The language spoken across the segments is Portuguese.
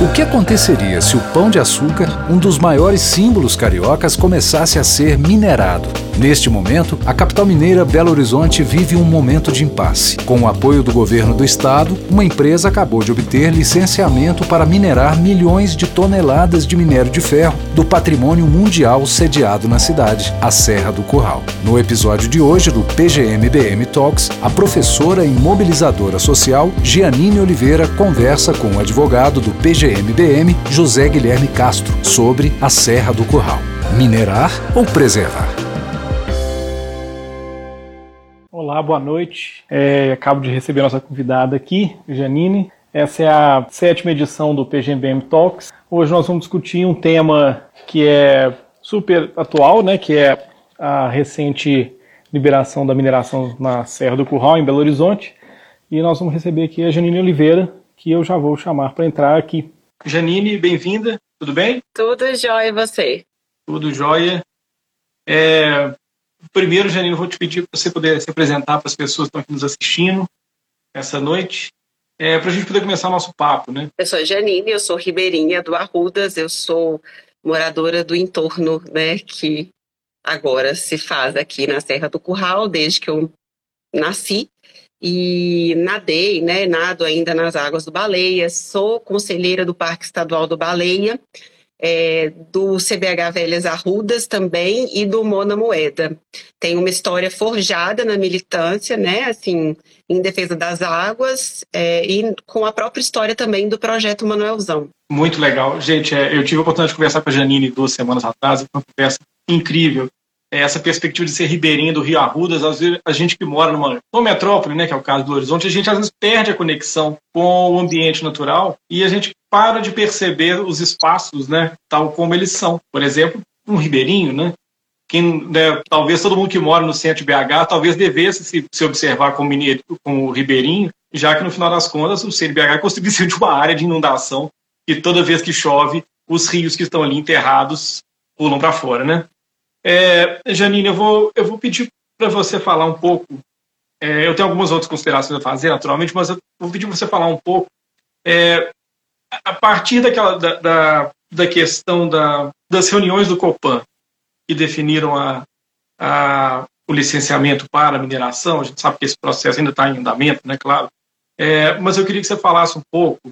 O que aconteceria se o pão de açúcar, um dos maiores símbolos cariocas, começasse a ser minerado? Neste momento, a capital mineira Belo Horizonte vive um momento de impasse. Com o apoio do governo do estado, uma empresa acabou de obter licenciamento para minerar milhões de toneladas de minério de ferro do patrimônio mundial sediado na cidade, a Serra do Curral. No episódio de hoje do PGMBM Talks, a professora e mobilizadora social Gianine Oliveira conversa com o advogado do PGMBM, José Guilherme Castro, sobre a Serra do Curral. Minerar ou preservar? Olá, boa noite. É, acabo de receber nossa convidada aqui, Janine. Essa é a sétima edição do PGMBM Talks. Hoje nós vamos discutir um tema que é super atual, né, que é a recente liberação da mineração na Serra do Curral, em Belo Horizonte. E nós vamos receber aqui a Janine Oliveira, que eu já vou chamar para entrar aqui. Janine, bem-vinda, tudo bem? Tudo jóia, e você? Tudo jóia. É, Primeiro, Janine, eu vou te pedir para você poder se apresentar para as pessoas que estão aqui nos assistindo essa noite, é, para a gente poder começar o nosso papo, né? Eu sou a Janine, eu sou ribeirinha do Arrudas, eu sou moradora do entorno, né, que agora se faz aqui na Serra do Curral, desde que eu nasci. E nadei, né, nado ainda nas águas do Baleia, sou conselheira do Parque Estadual do Baleia é, do CBH Velhas Arrudas também e do Mona Moeda. Tem uma história forjada na militância, né, assim, em defesa das águas é, e com a própria história também do projeto Manuelzão. Muito legal. Gente, é, eu tive a oportunidade de conversar com a Janine duas semanas atrás, uma conversa incrível. É, essa perspectiva de ser ribeirinha do Rio Arrudas, às vezes a gente que mora numa, numa metrópole, né, que é o caso do Horizonte, a gente às vezes perde a conexão com o ambiente natural e a gente para de perceber os espaços, né, tal como eles são. Por exemplo, um ribeirinho, né, quem, né, talvez todo mundo que mora no centro de BH talvez devesse se, se observar como, mineiro, como ribeirinho, já que no final das contas o centro de BH é construído de uma área de inundação e toda vez que chove os rios que estão ali enterrados pulam para fora, né? É, Janine, eu vou, eu vou pedir para você falar um pouco. É, eu tenho algumas outras considerações a fazer, naturalmente, mas eu vou pedir para você falar um pouco é, a partir daquela, da, da, da questão da, das reuniões do Copan que definiram a, a, o licenciamento para a mineração, a gente sabe que esse processo ainda está em andamento, né, claro, é, mas eu queria que você falasse um pouco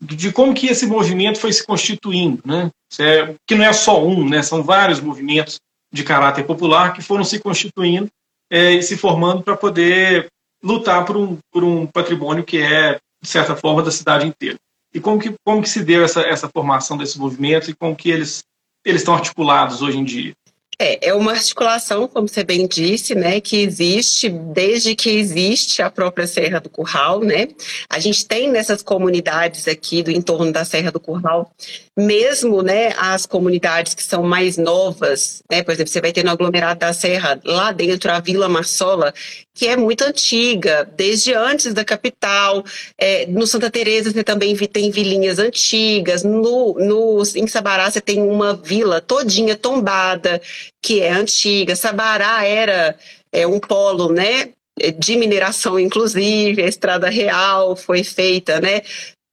de como que esse movimento foi se constituindo, né? É, que não é só um, né? São vários movimentos de caráter popular que foram se constituindo é, e se formando para poder lutar por um, por um patrimônio que é, de certa forma, da cidade inteira. E como que, como que se deu essa, essa formação desse movimento e como que eles, eles estão articulados hoje em dia? É, é uma articulação, como você bem disse, né, que existe desde que existe a própria Serra do Curral, né? A gente tem nessas comunidades aqui do entorno da Serra do Curral, mesmo, né, as comunidades que são mais novas, né? Por exemplo, você vai ter no aglomerado da Serra, lá dentro a Vila Marsola, que é muito antiga, desde antes da capital. É, no Santa Teresa você também tem vilinhas antigas. No, no em Sabará você tem uma vila todinha tombada que é antiga. Sabará era é, um polo, né? De mineração, inclusive, a Estrada Real foi feita, né?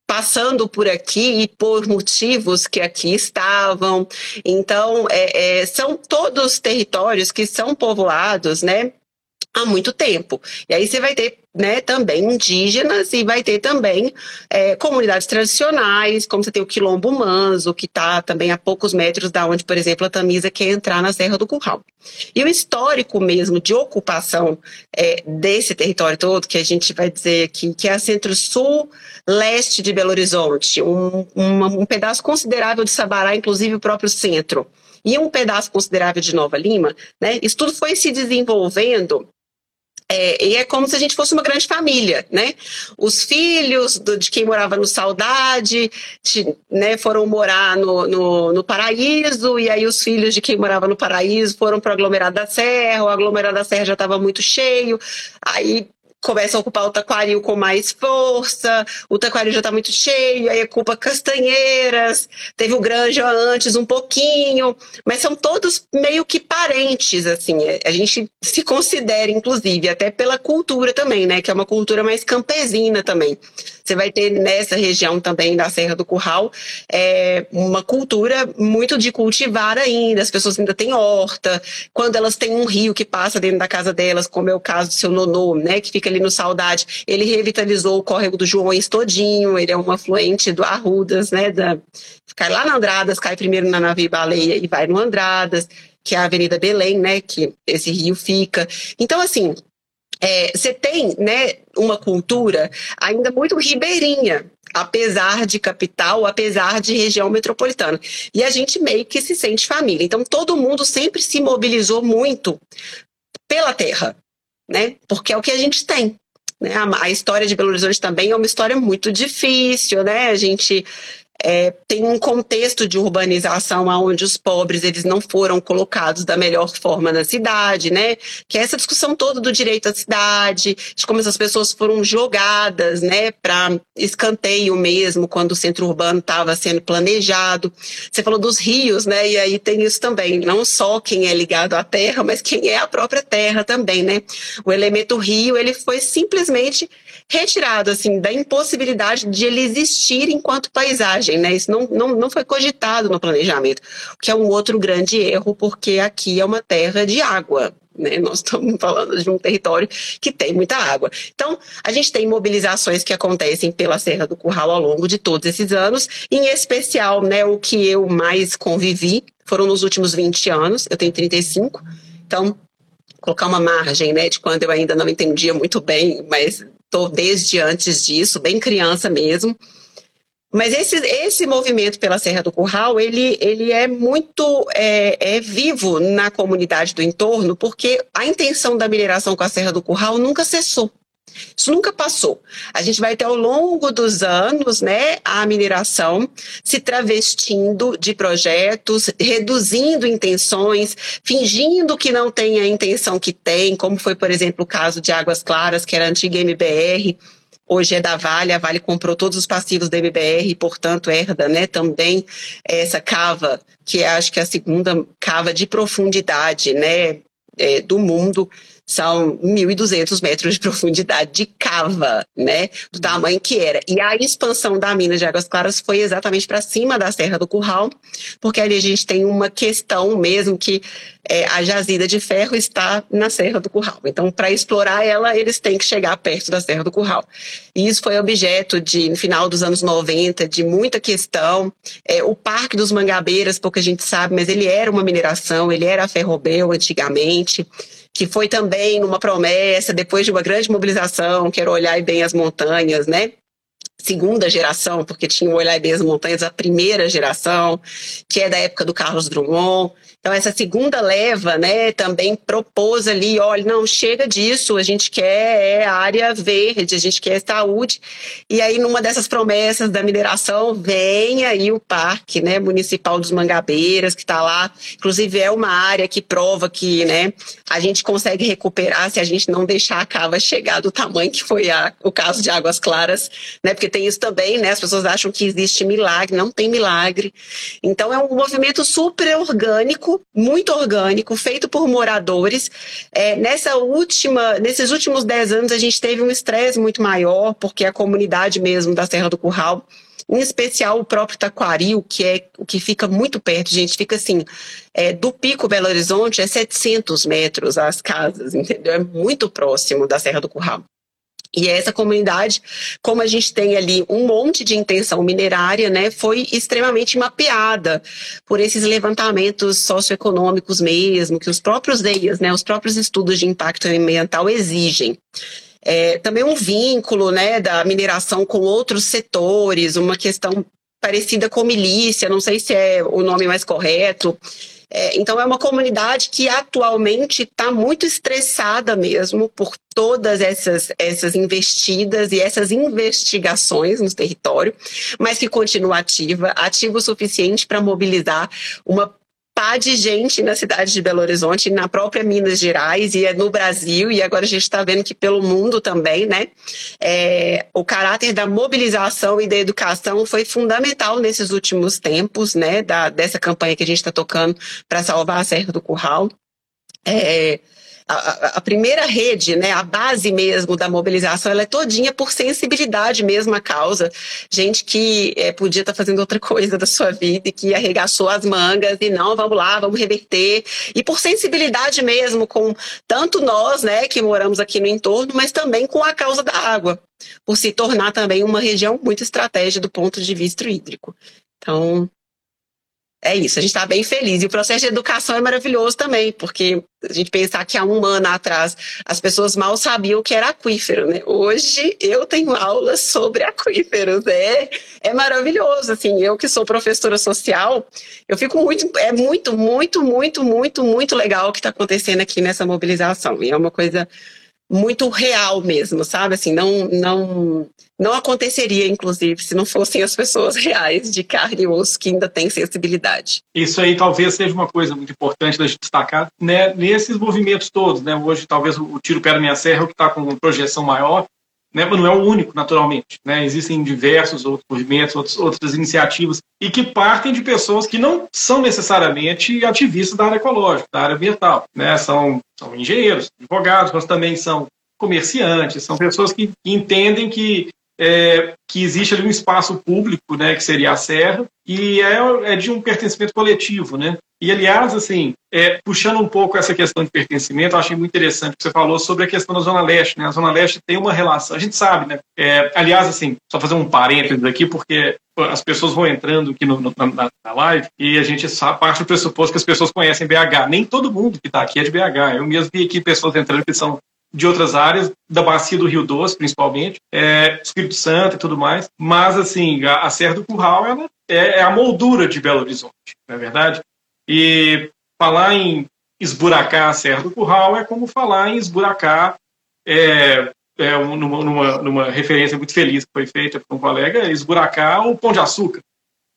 passando por aqui e por motivos que aqui estavam. Então, é, é, são todos territórios que são povoados, né? Há muito tempo. E aí você vai ter né, também indígenas e vai ter também é, comunidades tradicionais, como você tem o Quilombo Manso, que está também a poucos metros da onde, por exemplo, a Tamisa quer entrar na Serra do Curral. E o histórico mesmo de ocupação é, desse território todo, que a gente vai dizer aqui, que é a centro-sul leste de Belo Horizonte, um, um, pedaço considerável de Sabará, inclusive o próprio centro, e um pedaço considerável de Nova Lima, né? Isso tudo foi se desenvolvendo é, e é como se a gente fosse uma grande família, né? Os filhos do, de quem morava no Saudade de, né, foram morar no, no, no, Paraíso, e aí os filhos de quem morava no Paraíso foram para o aglomerado da Serra, o aglomerado da Serra já estava muito cheio, aí começa a ocupar o taquaril com mais força, o taquaril já está muito cheio, aí ocupa castanheiras, teve o granja antes um pouquinho, mas são todos meio que parentes, assim, é, a gente se considera, inclusive, até pela cultura também, né, que é uma cultura mais campesina também. Você vai ter nessa região também da Serra do Curral é, uma cultura muito de cultivar ainda, as pessoas ainda têm horta, quando elas têm um rio que passa dentro da casa delas, como é o caso do seu nonô, né, que fica ali no Saudade, ele revitalizou o córrego do Joões todinho, ele é um afluente do Arrudas, né, da, cai lá na Andradas, cai primeiro na Navio Baleia e vai no Andradas, que é a Avenida Belém, né, que esse rio fica. Então, assim, é, você tem né, uma cultura ainda muito ribeirinha, apesar de capital, apesar de região metropolitana. E a gente meio que se sente família. Então, todo mundo sempre se mobilizou muito pela terra, né? Porque é o que a gente tem. Né? A, a história de Belo Horizonte também é uma história muito difícil, né? A gente é, tem um contexto de urbanização onde os pobres eles não foram colocados da melhor forma na cidade, né? Que é essa discussão toda do direito à cidade, de como essas pessoas foram jogadas, né, para escanteio mesmo quando o centro urbano estava sendo planejado. Você falou dos rios, né? E aí tem isso também, não só quem é ligado à terra, mas quem é a própria terra também, né? O elemento rio ele foi simplesmente retirado assim da impossibilidade de ele existir enquanto paisagem, né? Isso não, não, não foi cogitado no planejamento, o que é um outro grande erro, porque aqui é uma terra de água, né? Nós estamos falando de um território que tem muita água. Então, a gente tem mobilizações que acontecem pela Serra do Curral ao longo de todos esses anos, em especial, né, o que eu mais convivi foram nos últimos 20 anos, eu tenho 35, então colocar uma margem, né, de quando eu ainda não entendia muito bem, mas desde antes disso, bem criança mesmo. Mas esse, esse movimento pela Serra do Curral, ele, ele é muito é, é vivo na comunidade do entorno, porque a intenção da mineração com a Serra do Curral nunca cessou. Isso nunca passou. A gente vai ter ao longo dos anos, né, a mineração se travestindo de projetos, reduzindo intenções, fingindo que não tem a intenção que tem, como foi, por exemplo, o caso de Águas Claras, que era antiga MBR, hoje é da Vale, a Vale comprou todos os passivos da MBR e, portanto, herda né, também essa cava, que é, acho que é a segunda cava de profundidade né, é, do mundo são 1.200 metros de profundidade de cava, né? Do tamanho que era. E a expansão da mina de Águas Claras foi exatamente para cima da Serra do Curral, porque ali a gente tem uma questão mesmo que é, a jazida de ferro está na Serra do Curral. Então, para explorar ela, eles têm que chegar perto da Serra do Curral. E isso foi objeto de, no final dos anos 90, de muita questão. É, o Parque dos Mangabeiras, pouca gente sabe, mas ele era uma mineração, ele era ferrobel antigamente que foi também uma promessa, depois de uma grande mobilização, que era olhar bem as montanhas, né? segunda geração, porque tinha o Olhar Bem as Montanhas, a primeira geração, que é da época do Carlos Drummond. Então, essa segunda leva, né, também propôs ali, olha, não, chega disso, a gente quer é, área verde, a gente quer saúde. E aí, numa dessas promessas da mineração, vem aí o Parque né, Municipal dos Mangabeiras, que está lá. Inclusive, é uma área que prova que né, a gente consegue recuperar se a gente não deixar a cava chegar do tamanho que foi a, o caso de Águas Claras, né, porque tem isso também, né, as pessoas acham que existe milagre, não tem milagre. Então, é um movimento super orgânico muito orgânico, feito por moradores. É, nessa última, nesses últimos dez anos, a gente teve um estresse muito maior, porque a comunidade mesmo da Serra do Curral em especial o próprio Taquaril, que é o que fica muito perto, gente, fica assim, é, do Pico Belo Horizonte é 700 metros as casas, entendeu? É muito próximo da Serra do Curral. E essa comunidade, como a gente tem ali um monte de intenção minerária, né, foi extremamente mapeada por esses levantamentos socioeconômicos mesmo, que os próprios EIAs, né, os próprios estudos de impacto ambiental exigem. É, também um vínculo né, da mineração com outros setores, uma questão parecida com milícia, não sei se é o nome mais correto, é, então, é uma comunidade que atualmente está muito estressada mesmo por todas essas, essas investidas e essas investigações no território, mas que continua ativa, ativa o suficiente para mobilizar uma pá de gente na cidade de Belo Horizonte, na própria Minas Gerais e é no Brasil, e agora a gente está vendo que pelo mundo também, né? É, o caráter da mobilização e da educação foi fundamental nesses últimos tempos, né? Da, dessa campanha que a gente está tocando para salvar a Serra do Curral. É, a, a, primeira rede, né, a base mesmo da mobilização, ela é todinha por sensibilidade mesmo à causa. Gente que é, podia estar tá fazendo outra coisa da sua vida e que arregaçou as mangas e não, vamos lá, vamos reverter. E por sensibilidade mesmo com tanto nós, né, que moramos aqui no entorno, mas também com a causa da água, por se tornar também uma região muito estratégica do ponto de vista hídrico. Então, é isso, a gente está bem feliz. E o processo de educação é maravilhoso também, porque a gente pensar que há um ano atrás as pessoas mal sabiam o que era aquífero, né? Hoje eu tenho aulas sobre aquíferos, é, é maravilhoso, assim, eu que sou professora social, eu fico muito, é muito, muito, muito, muito, muito legal o que está acontecendo aqui nessa mobilização, e é uma coisa muito real mesmo, sabe? Assim, não, não, não aconteceria, inclusive, se não fossem as pessoas reais de carne e osso que ainda têm sensibilidade. Isso aí talvez seja uma coisa muito importante da gente destacar, né? Nesses movimentos todos, né? Hoje, talvez o Tiro Pé da Minha Serra é o que está com projeção maior, né, mas não é o único, naturalmente. Né? Existem diversos outros movimentos, outros, outras iniciativas, e que partem de pessoas que não são necessariamente ativistas da área ecológica, da área ambiental. Né? São, são engenheiros, advogados, mas também são comerciantes, são pessoas que, que entendem que, é, que existe ali um espaço público, né, que seria a serra, e é, é de um pertencimento coletivo, né? E, aliás, assim, é, puxando um pouco essa questão de pertencimento, eu achei muito interessante que você falou sobre a questão da Zona Leste. Né? A Zona Leste tem uma relação, a gente sabe, né? É, aliás, assim, só fazer um parênteses aqui, porque as pessoas vão entrando aqui no, no, na, na, live e a gente sabe, parte do pressuposto que as pessoas conhecem BH. Nem todo mundo que está aqui é de BH. Eu mesmo vi aqui pessoas entrando que são de outras áreas, da bacia do Rio Doce, principalmente, é, Espírito Santo e tudo mais. Mas, assim, a, a Serra do Curral ela é, é a moldura de Belo Horizonte, não é verdade? E falar em esburacar a Serra do Curral é como falar em esburacar, é, é, numa, numa, numa, referência muito feliz que foi feita por um colega, esburacar o Pão de Açúcar.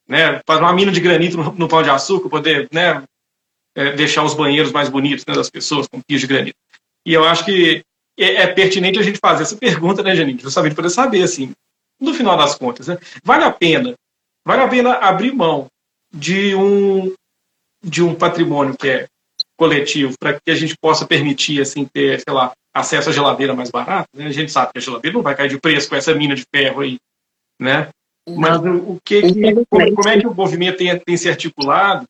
Né? Fazer uma mina de granito no, no Pão de Açúcar, poder né, é, deixar os banheiros mais bonitos né, das pessoas com pios de granito. E eu acho que é, é, pertinente a gente fazer essa pergunta, né, Janine? Justamente para saber, assim, no final das contas, né, vale a pena, vale a pena abrir mão de um, de um patrimônio que é coletivo para que a gente possa permitir assim ter, sei lá, acesso à geladeira mais barata, né? A gente sabe que a geladeira não vai cair de preço com essa mina de ferro aí, né? Mas o, que, que como, como, é que o movimento tem, tem se articulado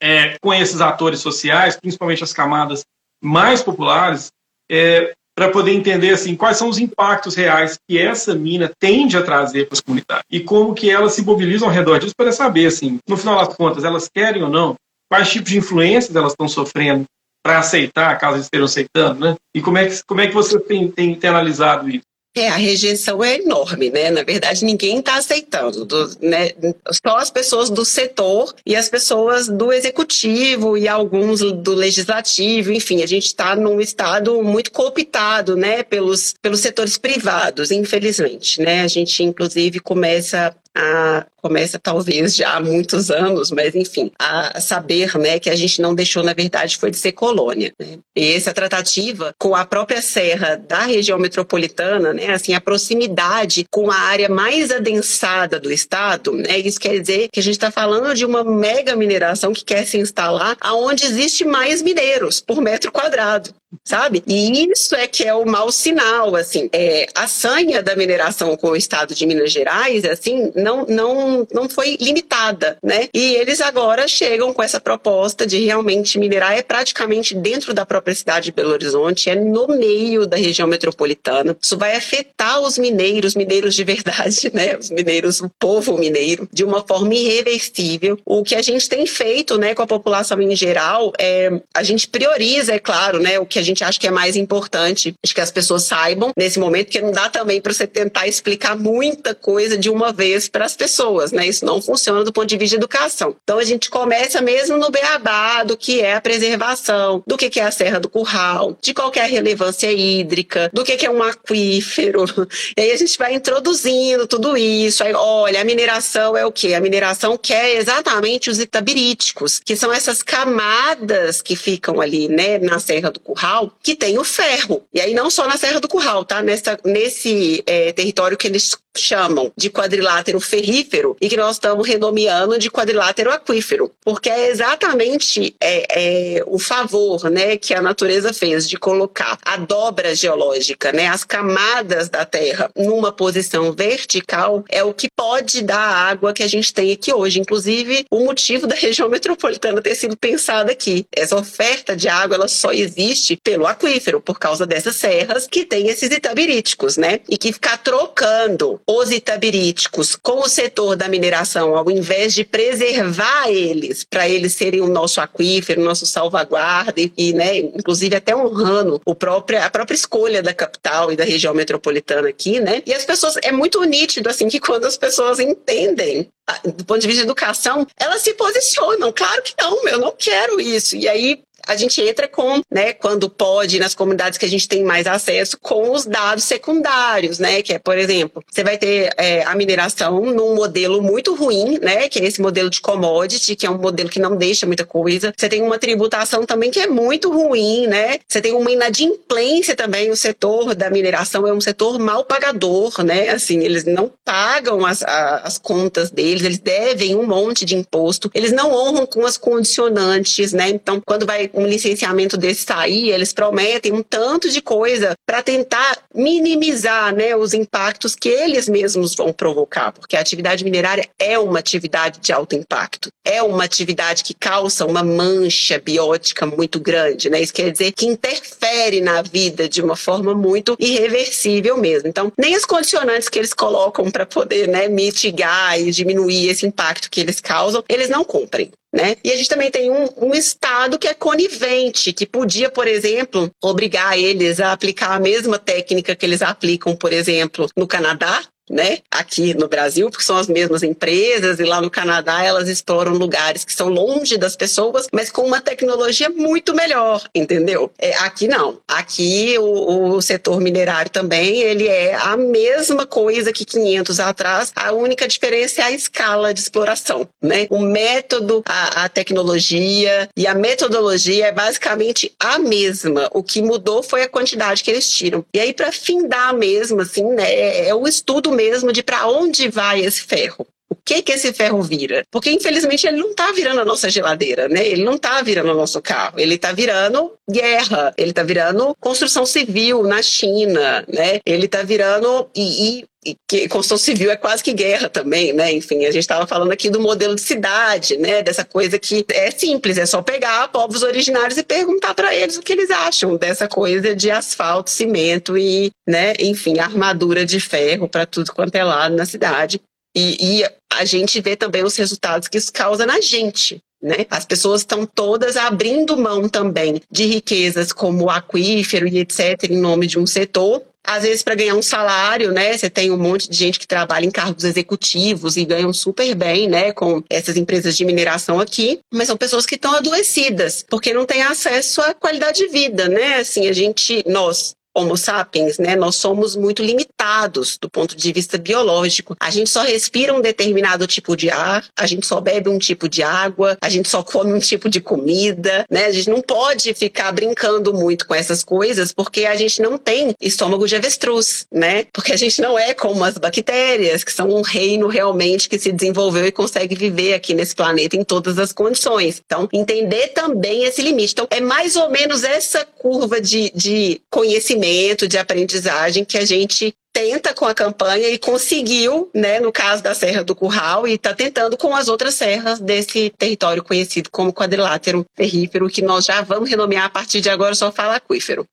é, com esses atores sociais, principalmente as camadas mais populares, é, para poder entender assim quais são os impactos reais que essa mina tende a trazer para as comunidades e como que elas se mobilizam ao redor disso para saber assim, no final das contas, elas querem ou não, quais tipos de influências elas estão sofrendo para aceitar, caso estejam aceitando, né? E como é que como é que você tem, tem, tem analisado isso? É, a rejeição é enorme, né? Na verdade, ninguém está aceitando, do, né? Só as pessoas do setor e as pessoas do executivo e alguns do legislativo, enfim, a gente está num estado muito cooptado, né? Pelos, pelos setores privados, infelizmente, né? A gente, inclusive, começa a, começa talvez já há muitos anos, mas enfim, a saber né, que a gente não deixou, na verdade, foi de ser colônia. Né? E essa tratativa com a própria serra da região metropolitana, né, assim, a proximidade com a área mais adensada do estado, né, isso quer dizer que a gente está falando de uma mega mineração que quer se instalar aonde existe mais mineiros por metro quadrado sabe? E isso é que é o mau sinal, assim. É, a sanha da mineração com o estado de Minas Gerais, assim, não, não, não foi limitada, né? E eles agora chegam com essa proposta de realmente minerar é praticamente dentro da própria cidade de Belo Horizonte, é no meio da região metropolitana. Isso vai afetar os mineiros, mineiros de verdade, né? Os mineiros, o povo mineiro, de uma forma irreversível. O que a gente tem feito, né, com a população em geral, é a gente prioriza, é claro, né, o que a gente acha que é mais importante que as pessoas saibam nesse momento, que não dá também para você tentar explicar muita coisa de uma vez para as pessoas, né? Isso não funciona do ponto de vista de educação. Então a gente começa mesmo no beabá do que é a preservação, do que é a Serra do Curral, de qual é relevância hídrica, do que é um aquífero. E aí a gente vai introduzindo tudo isso. Aí, olha, a mineração é o quê? A mineração quer exatamente os itabiríticos, que são essas camadas que ficam ali, né, na Serra do Curral, que tem o ferro. E aí não só na Serra do Curral, tá? Nessa, nesse é, território que eles chamam de quadrilátero ferrífero e que nós estamos renomeando de quadrilátero aquífero, porque é exatamente é, é, o favor né, que a natureza fez de colocar a dobra geológica, né, as camadas da Terra numa posição vertical, é o que pode dar a água que a gente tem aqui hoje. Inclusive, o motivo da região metropolitana ter sido pensada aqui. Essa oferta de água ela só existe pelo aquífero, por causa dessas serras que tem esses itabiríticos, né? E que ficar trocando os itabiríticos com o setor da mineração, ao invés de preservar eles, para eles serem o nosso aquífero, o nosso salvaguarda, e, né, inclusive até honrando o próprio, a própria escolha da capital e da região metropolitana aqui, né? E as pessoas, é muito nítido, assim, que quando as pessoas entendem do ponto de vista de educação, elas se posicionam. Claro que não, eu não quero isso. E aí a gente entra com, né, quando pode, nas comunidades que a gente tem mais acesso, com os dados secundários, né, que é, por exemplo, você vai ter é, a mineração num modelo muito ruim, né, que é esse modelo de commodity, que é um modelo que não deixa muita coisa. Você tem uma tributação também que é muito ruim, né, você tem uma inadimplência também, o setor da mineração é um setor mal pagador, né, assim, eles não pagam as, as contas deles, eles devem um monte de imposto, eles não honram com as condicionantes, né, então quando vai um licenciamento desse sair, eles prometem um tanto de coisa para tentar minimizar né, os impactos que eles mesmos vão provocar, porque a atividade minerária é uma atividade de alto impacto, é uma atividade que causa uma mancha biótica muito grande, né? Isso quer dizer que interfere na vida de uma forma muito irreversível mesmo. Então, nem as condicionantes que eles colocam para poder né, mitigar e diminuir esse impacto que eles causam, eles não cumprem. Né? E a gente também tem um, um, Estado que é conivente, que podia, por exemplo, obrigar eles a aplicar a mesma técnica que eles aplicam, por exemplo, no Canadá, né, aqui no Brasil, porque são as mesmas empresas, e lá no Canadá elas exploram lugares que são longe das pessoas, mas com uma tecnologia muito melhor, entendeu? É, aqui não. Aqui o, o setor minerário também, ele é a mesma coisa que 500 atrás, a única diferença é a escala de exploração, né? O método, a, a tecnologia e a metodologia é basicamente a mesma. O que mudou foi a quantidade que eles tiram. E aí, para findar mesmo, assim, né, é, é o estudo mesmo de para onde vai esse ferro. O que que esse ferro vira? Porque infelizmente ele não está virando a nossa geladeira, né? Ele não está virando o nosso carro. Ele está virando guerra. Ele está virando construção civil na China, né? Ele está virando e, e e que construção civil é quase que guerra também, né? Enfim, a gente estava falando aqui do modelo de cidade, né? Dessa coisa que é simples, é só pegar povos originários e perguntar para eles o que eles acham dessa coisa de asfalto, cimento e, né? Enfim, armadura de ferro para tudo quanto é lado na cidade. E, e a gente vê também os resultados que isso causa na gente, né? As pessoas estão todas abrindo mão também de riquezas como o aquífero e etc. em nome de um setor. Às vezes, para ganhar um salário, né? Você tem um monte de gente que trabalha em cargos executivos e ganham super bem, né? Com essas empresas de mineração aqui, mas são pessoas que estão adoecidas, porque não têm acesso à qualidade de vida, né? Assim, a gente, nós, Homo sapiens, né, nós somos muito limitados do ponto de vista biológico. A gente só respira um determinado tipo de ar, a gente só bebe um tipo de água, a gente só come um tipo de comida, né? A gente não pode ficar brincando muito com essas coisas porque a gente não tem estômago de avestruz, né? Porque a gente não é como as bactérias, que são um reino realmente que se desenvolveu e consegue viver aqui nesse planeta em todas as condições. Então, entender também esse limite. Então, é mais ou menos essa curva de, de conhecimento de aprendizagem que a gente tenta com a campanha e conseguiu, né, no caso da Serra do Curral, e está tentando com as outras serras desse território conhecido como quadrilátero ferrífero, que nós já vamos renomear a partir de agora, só fala aquífero.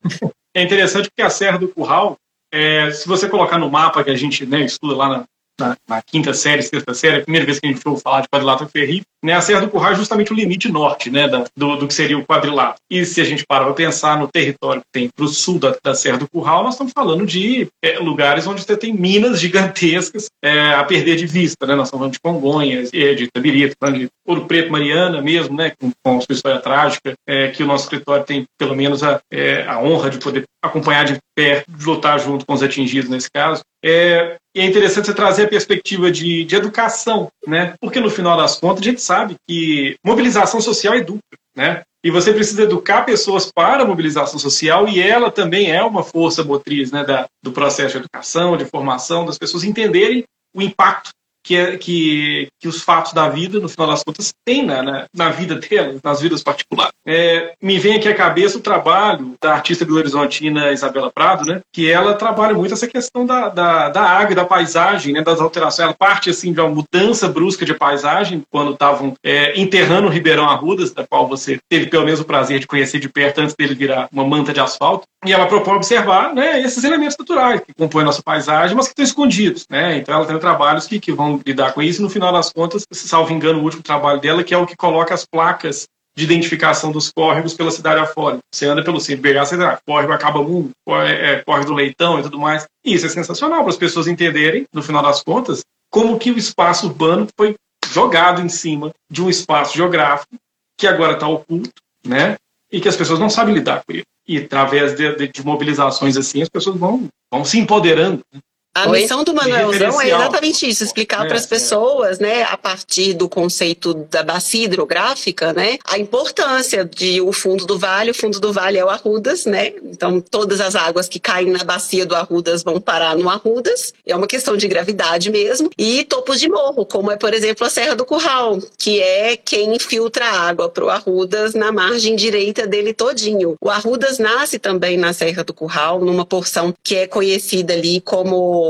É interessante porque a Serra do Curral, é, se você colocar no mapa que a gente né, estuda lá na na, na, quinta série, sexta série, a primeira vez que a gente ouviu falar de quadrilátero ferrível, né, a Serra do Curral é justamente o limite norte né, da, do, do, que seria o quadrilátero. E se a gente parar para pensar no território que tem para o sul da, da, Serra do Curral, nós estamos falando de é, lugares onde você tem minas gigantescas é, a perder de vista. Né? Nós estamos falando de Congonhas, é, de Itabirito, de Ouro Preto, Mariana mesmo, né, com, com sua história trágica, é, que o nosso escritório tem pelo menos a, é, a honra de poder acompanhar de perto, de lutar junto com os atingidos nesse caso. É, e é interessante você trazer a perspectiva de, de educação, né? Porque no final das contas a gente sabe que mobilização social educa, né? E você precisa educar pessoas para a mobilização social e ela também é uma força motriz né, da, do processo de educação, de formação, das pessoas entenderem o impacto que, que, que os fatos da vida, no final das contas, têm na, na, na vida delas, nas vidas particulares. É, me vem aqui à cabeça o trabalho da artista belo-horizontina Isabela Prado, né, que ela trabalha muito essa questão da, da, da água, da paisagem, né, das alterações. Ela parte assim, de uma mudança brusca de paisagem, quando estavam é, enterrando o Ribeirão Arrudas, da qual você teve pelo menos o prazer de conhecer de perto antes dele virar uma manta de asfalto. E ela propõe observar né, esses elementos naturais que compõem a nossa paisagem, mas que estão escondidos. Né? Então ela tem trabalhos que, que vão lidar com isso. No final das contas, salvo engano, o último trabalho dela, que é o que coloca as placas de identificação dos córregos pela cidade afora. Você anda pelo centro BH, você ah, córrego acaba um, é, é, córrego do leitão e tudo mais. E isso é sensacional para as pessoas entenderem, no final das contas, como que o espaço urbano foi jogado em cima de um espaço geográfico que agora está oculto, né? E que as pessoas não sabem lidar com ele. E através de, de, de mobilizações assim, as pessoas vão, vão se empoderando. Né? A Oi? missão do Manuelzão é exatamente isso, explicar é, para as pessoas, é. né, a partir do conceito da bacia hidrográfica, né, a importância de o fundo do vale, o fundo do vale é o Arrudas, né, então todas as águas que caem na bacia do Arrudas vão parar no Arrudas, é uma questão de gravidade mesmo, e topos de morro, como é, por exemplo, a Serra do Curral, que é quem filtra a água para o Arrudas na margem direita dele todinho. O Arrudas nasce também na Serra do Curral, numa porção que é conhecida ali como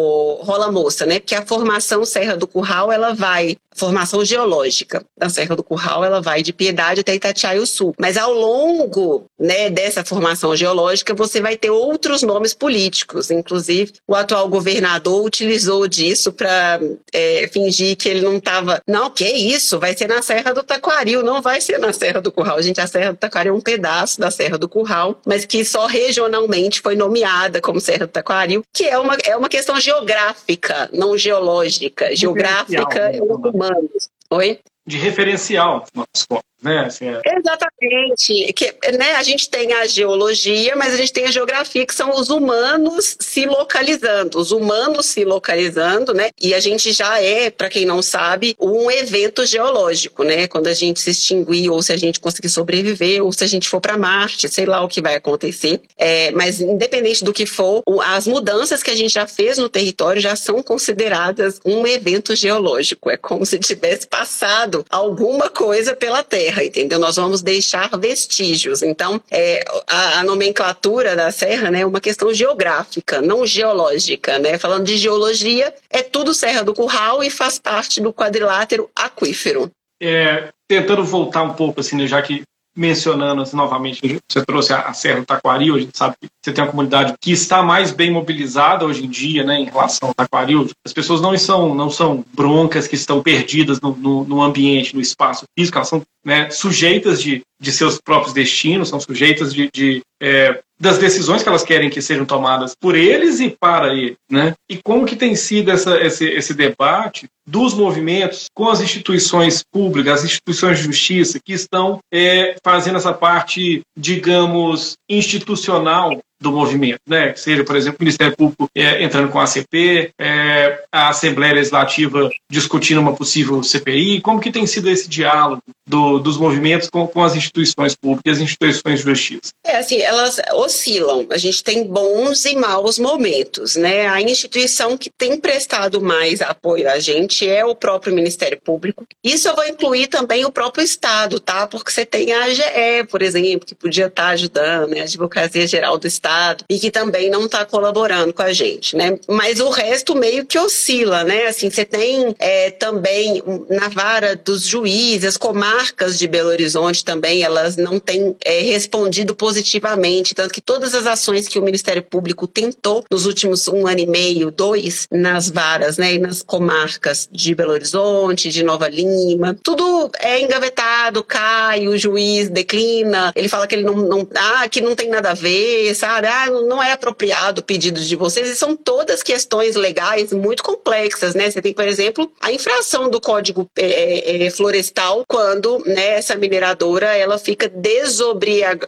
rola moça, né? Porque a formação Serra do Curral, ela vai formação geológica da Serra do Curral, ela vai de Piedade até Itatiaia Sul. Mas ao longo né, dessa formação geológica, você vai ter outros nomes políticos. Inclusive, o atual governador utilizou disso para é, fingir que ele não estava. Não, que isso? Vai ser na Serra do Taquaril, não vai ser na Serra do Curral. Gente, a Serra do Taquaril é um pedaço da Serra do Curral, mas que só regionalmente foi nomeada como Serra do Taquaril, que é uma, é uma questão geográfica, não geológica. Geográfica é humanos. Oi? De referencial nas né? Assim, é... Exatamente. Que, né, a gente tem a geologia, mas a gente tem a geografia, que são os humanos se localizando, os humanos se localizando, né? E a gente já é, para quem não sabe, um evento geológico, né? Quando a gente se extinguir, ou se a gente conseguir sobreviver, ou se a gente for para Marte, sei lá o que vai acontecer. É, mas independente do que for, as mudanças que a gente já fez no território já são consideradas um evento geológico. É como se tivesse passado alguma coisa pela Terra serra, entendeu? Nós vamos deixar vestígios. Então, é, a, a, nomenclatura da serra né, é uma questão geográfica, não geológica. Né? Falando de geologia, é tudo Serra do Curral e faz parte do quadrilátero aquífero. É, tentando voltar um pouco, assim, né, já que mencionando assim, novamente, você trouxe a, Serra do Taquaril, a gente sabe que você tem uma comunidade que está mais bem mobilizada hoje em dia, né, em relação ao Taquaril. As pessoas não são, não são broncas que estão perdidas no, no, no ambiente, no espaço físico, elas são né, sujeitas de, de seus próprios destinos, são sujeitas de, de é, das decisões que elas querem que sejam tomadas por eles e para eles, né? E como que tem sido essa, esse, esse debate dos movimentos com as instituições públicas, as instituições de justiça que estão é, fazendo essa parte, digamos, institucional do movimento, né? Seja, por exemplo, o Ministério Público é, entrando com a ACP, é, a Assembleia Legislativa discutindo uma possível CPI. Como que tem sido esse diálogo do, dos movimentos com, com, as instituições públicas e as instituições de justiça? É assim, elas oscilam. A gente tem bons e maus momentos, né? A instituição que tem prestado mais apoio a gente é o próprio Ministério Público. Isso eu vou incluir também o próprio Estado, tá? Porque você tem a AGE, por exemplo, que podia estar ajudando, né? a Advocacia Geral do Estado E que também não está colaborando com a gente, né? Mas o resto meio que oscila, né? Assim, você tem é, também na vara dos juízes, comarcas comarcas de Belo Horizonte também, elas não têm é, respondido positivamente, tanto que todas as ações que o Ministério Público tentou nos últimos um ano e meio, dois, nas varas, né, e nas comarcas de Belo Horizonte, de Nova Lima, tudo é engavetado, cai, o juiz declina, ele fala que ele não, não ah, que não tem nada a ver, sabe, ah, não é apropriado o pedido de vocês, e são todas questões legais muito complexas, né, você tem, por exemplo, a infração do Código é, é, é Florestal, quando, né, essa mineradora, ela fica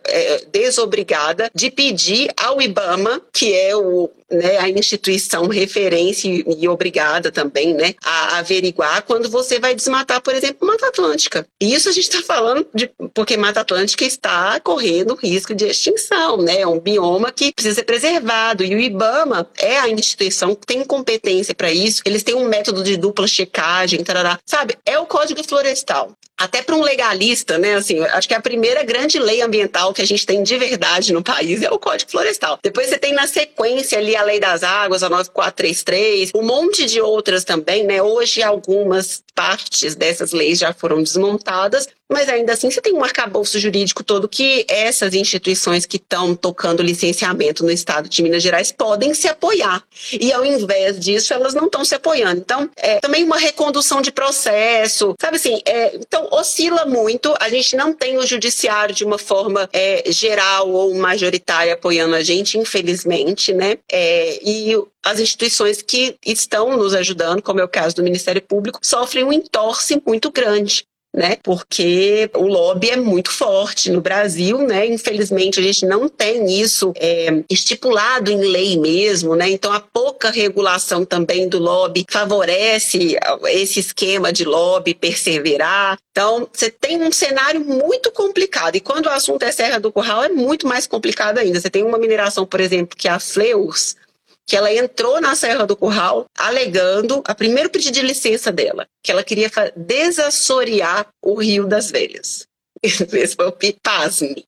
é, desobrigada de pedir ao IBAMA, que é o né, a instituição referência e, obrigada também, né, a averiguar quando você vai desmatar, por exemplo, Mata Atlântica. Isso a gente está falando de porque Mata Atlântica está correndo risco de extinção, né, é um bioma que precisa ser preservado e o IBAMA é a instituição que tem competência para isso. Eles têm um método de dupla checagem, tarará, sabe? É o Código Florestal até para um legalista, né? Assim, acho que a primeira grande lei ambiental que a gente tem de verdade no país é o Código Florestal. Depois você tem na sequência ali a Lei das Águas, a 9433, um monte de outras também, né? Hoje algumas partes dessas leis já foram desmontadas, mas ainda assim você tem um arcabouço jurídico todo que essas instituições que estão tocando licenciamento no estado de Minas Gerais podem se apoiar. E ao invés disso, elas não estão se apoiando. Então, é também uma recondução de processo, sabe assim? É, então, oscila muito. A gente não tem o judiciário de uma forma é, geral ou majoritária apoiando a gente, infelizmente, né? É, e as instituições que estão nos ajudando, como é o caso do Ministério Público, sofrem um entorse muito grande né? Porque o lobby é muito forte no Brasil, né? Infelizmente a gente não tem isso é, estipulado em lei mesmo, né? Então a pouca regulação também do lobby favorece esse esquema de lobby perseverar. Então você tem um cenário muito complicado e quando o assunto é Serra do Curral é muito mais complicado ainda. Você tem uma mineração, por exemplo, que é a Fleurs, que ela entrou na Serra do Curral alegando a primeiro pedido de licença dela, que ela queria desassorear o Rio das Velhas. Esse foi o pasme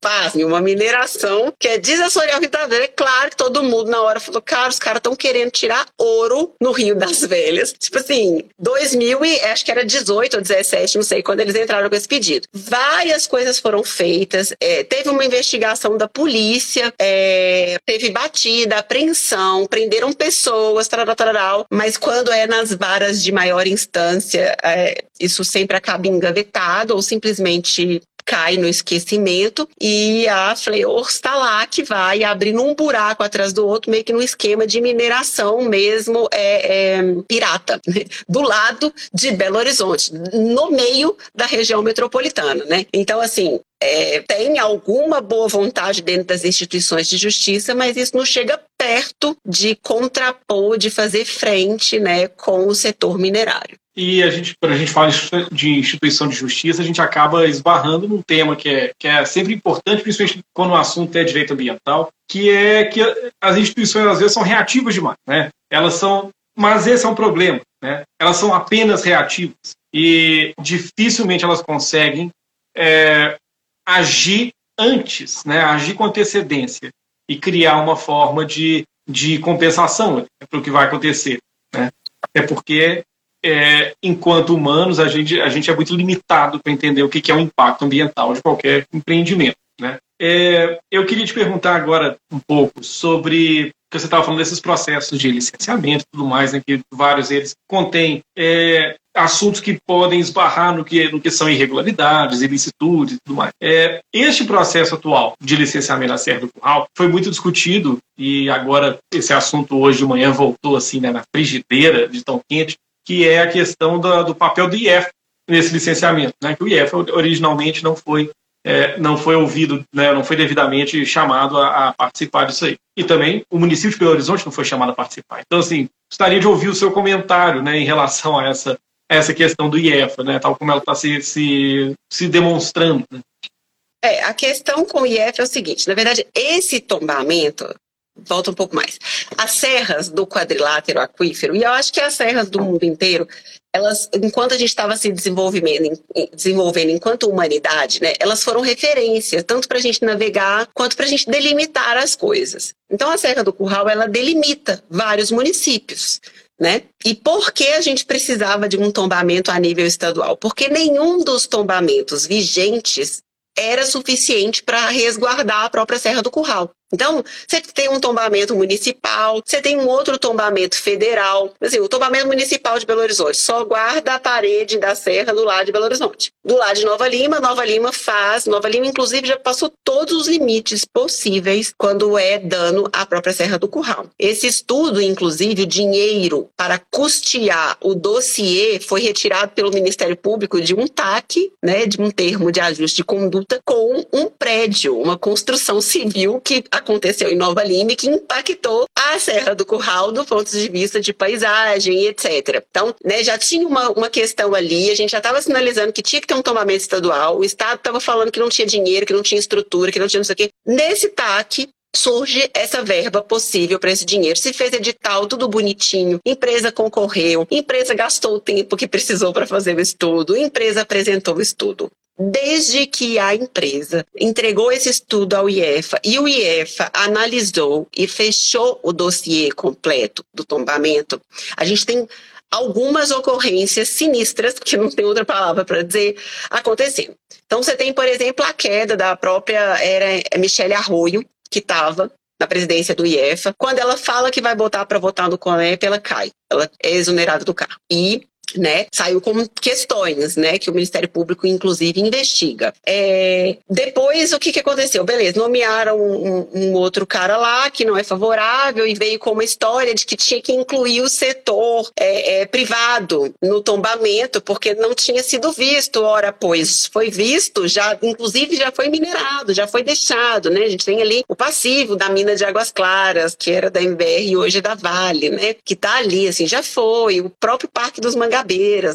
pasme, uma mineração que é desassorear Rio das Velhas. É claro que todo mundo na hora falou, cara, os caras estão querendo tirar ouro no Rio das Velhas. Tipo assim, 2000 e acho que era 18 ou 17, não sei, quando eles entraram com esse pedido. Várias coisas foram feitas, é, teve uma investigação da polícia, é, teve batida, apreensão, prenderam pessoas, tarará, tarará, mas quando é nas varas de maior instância, é, isso sempre acaba engavetado ou simplesmente cai no esquecimento e a Fleor está lá que vai abrindo um buraco atrás do outro, meio que num esquema de mineração mesmo é, é, pirata, né? do lado de Belo Horizonte, no meio da região metropolitana, né? Então, assim, é, tem alguma boa vontade dentro das instituições de justiça, mas isso não chega perto de contrapor, de fazer frente né, com o setor minerário. E a gente, quando a gente fala de instituição de justiça, a gente acaba esbarrando num tema que é, que é sempre importante, principalmente quando o assunto é direito ambiental, que é que as instituições às vezes são reativas demais, né? Elas são, mas esse é um problema, né? Elas são apenas reativas e dificilmente elas conseguem é, agir antes, né? Agir com antecedência e criar uma forma de, de compensação para o que vai acontecer, né? É porque é, enquanto humanos, a gente, a gente é muito limitado para entender o que, que é o impacto ambiental de qualquer empreendimento. Né? É, eu queria te perguntar agora um pouco sobre que você estava falando desses processos de licenciamento e tudo mais, né, que vários deles contêm é, assuntos que podem esbarrar no que, no que são irregularidades, ilicitudes e tudo mais. É, este processo atual de licenciamento da Serra do Curral foi muito discutido e agora esse assunto hoje de manhã voltou assim né, na frigideira de tão quente que é a questão do, do papel do IEF nesse licenciamento, né? que o IEF originalmente não foi é, não foi ouvido, né, não foi devidamente chamado a, a, participar disso aí. E também o município de Belo Horizonte não foi chamado a participar. Então, assim, gostaria de ouvir o seu comentário né, em relação a essa, a essa questão do IEF, né, tal como ela está se, se, se demonstrando. Né? É, a questão com o IEF é o seguinte: na verdade, esse tombamento volta um pouco mais. As serras do quadrilátero aquífero, e eu acho que as serras do mundo inteiro, elas, enquanto a gente estava se desenvolvendo, desenvolvendo enquanto humanidade, né, elas foram referência, tanto para a gente navegar, quanto para a gente delimitar as coisas. Então, a Serra do Curral, ela delimita vários municípios. né? E por que a gente precisava de um tombamento a nível estadual? Porque nenhum dos tombamentos vigentes era suficiente para resguardar a própria Serra do Curral. Então, você tem um tombamento municipal, você tem um outro tombamento federal. Assim, o tombamento municipal de Belo Horizonte só guarda a parede da serra do lado de Belo Horizonte. Do lado de Nova Lima, Nova Lima faz. Nova Lima, inclusive, já passou todos os limites possíveis quando é dano à própria Serra do Curral. Esse estudo, inclusive, o dinheiro para custear o dossiê foi retirado pelo Ministério Público de um TAC, né, de um termo de ajuste de conduta, com um prédio, uma construção civil que aconteceu em Nova Lima e que impactou a Serra do Curral do ponto de vista de paisagem, etc. Então, né, já tinha uma, uma questão ali, a gente já estava sinalizando que tinha que ter um tombamento estadual, o Estado estava falando que não tinha dinheiro, que não tinha estrutura, que não tinha não sei o quê. Nesse TAC, surge essa verba possível para esse dinheiro. Se fez edital, tudo bonitinho, empresa concorreu, empresa gastou o tempo que precisou para fazer o estudo, empresa apresentou o estudo. Desde que a empresa entregou esse estudo ao IEFA e o IEFA analisou e fechou o dossiê completo do tombamento, a gente tem algumas ocorrências sinistras, que não tem outra palavra para dizer, acontecendo. Então, você tem, por exemplo, a queda da própria era Michelle Arroio, que estava na presidência do IEFA. Quando ela fala que vai botar para votar no CONEP, ela cai. Ela é exonerada do cargo. E né, saiu com questões, né, que o Ministério Público inclusive investiga. É, depois o que, que aconteceu? Beleza, nomearam um, um, outro cara lá que não é favorável e veio com uma história de que tinha que incluir o setor é, é, privado no tombamento porque não tinha sido visto. Ora, pois foi visto, já inclusive já foi minerado, já foi deixado, né? A gente tem ali o passivo da mina de Águas Claras que era da MBR e hoje é da Vale, né? Que tá ali, assim, já foi. O próprio Parque dos Mangás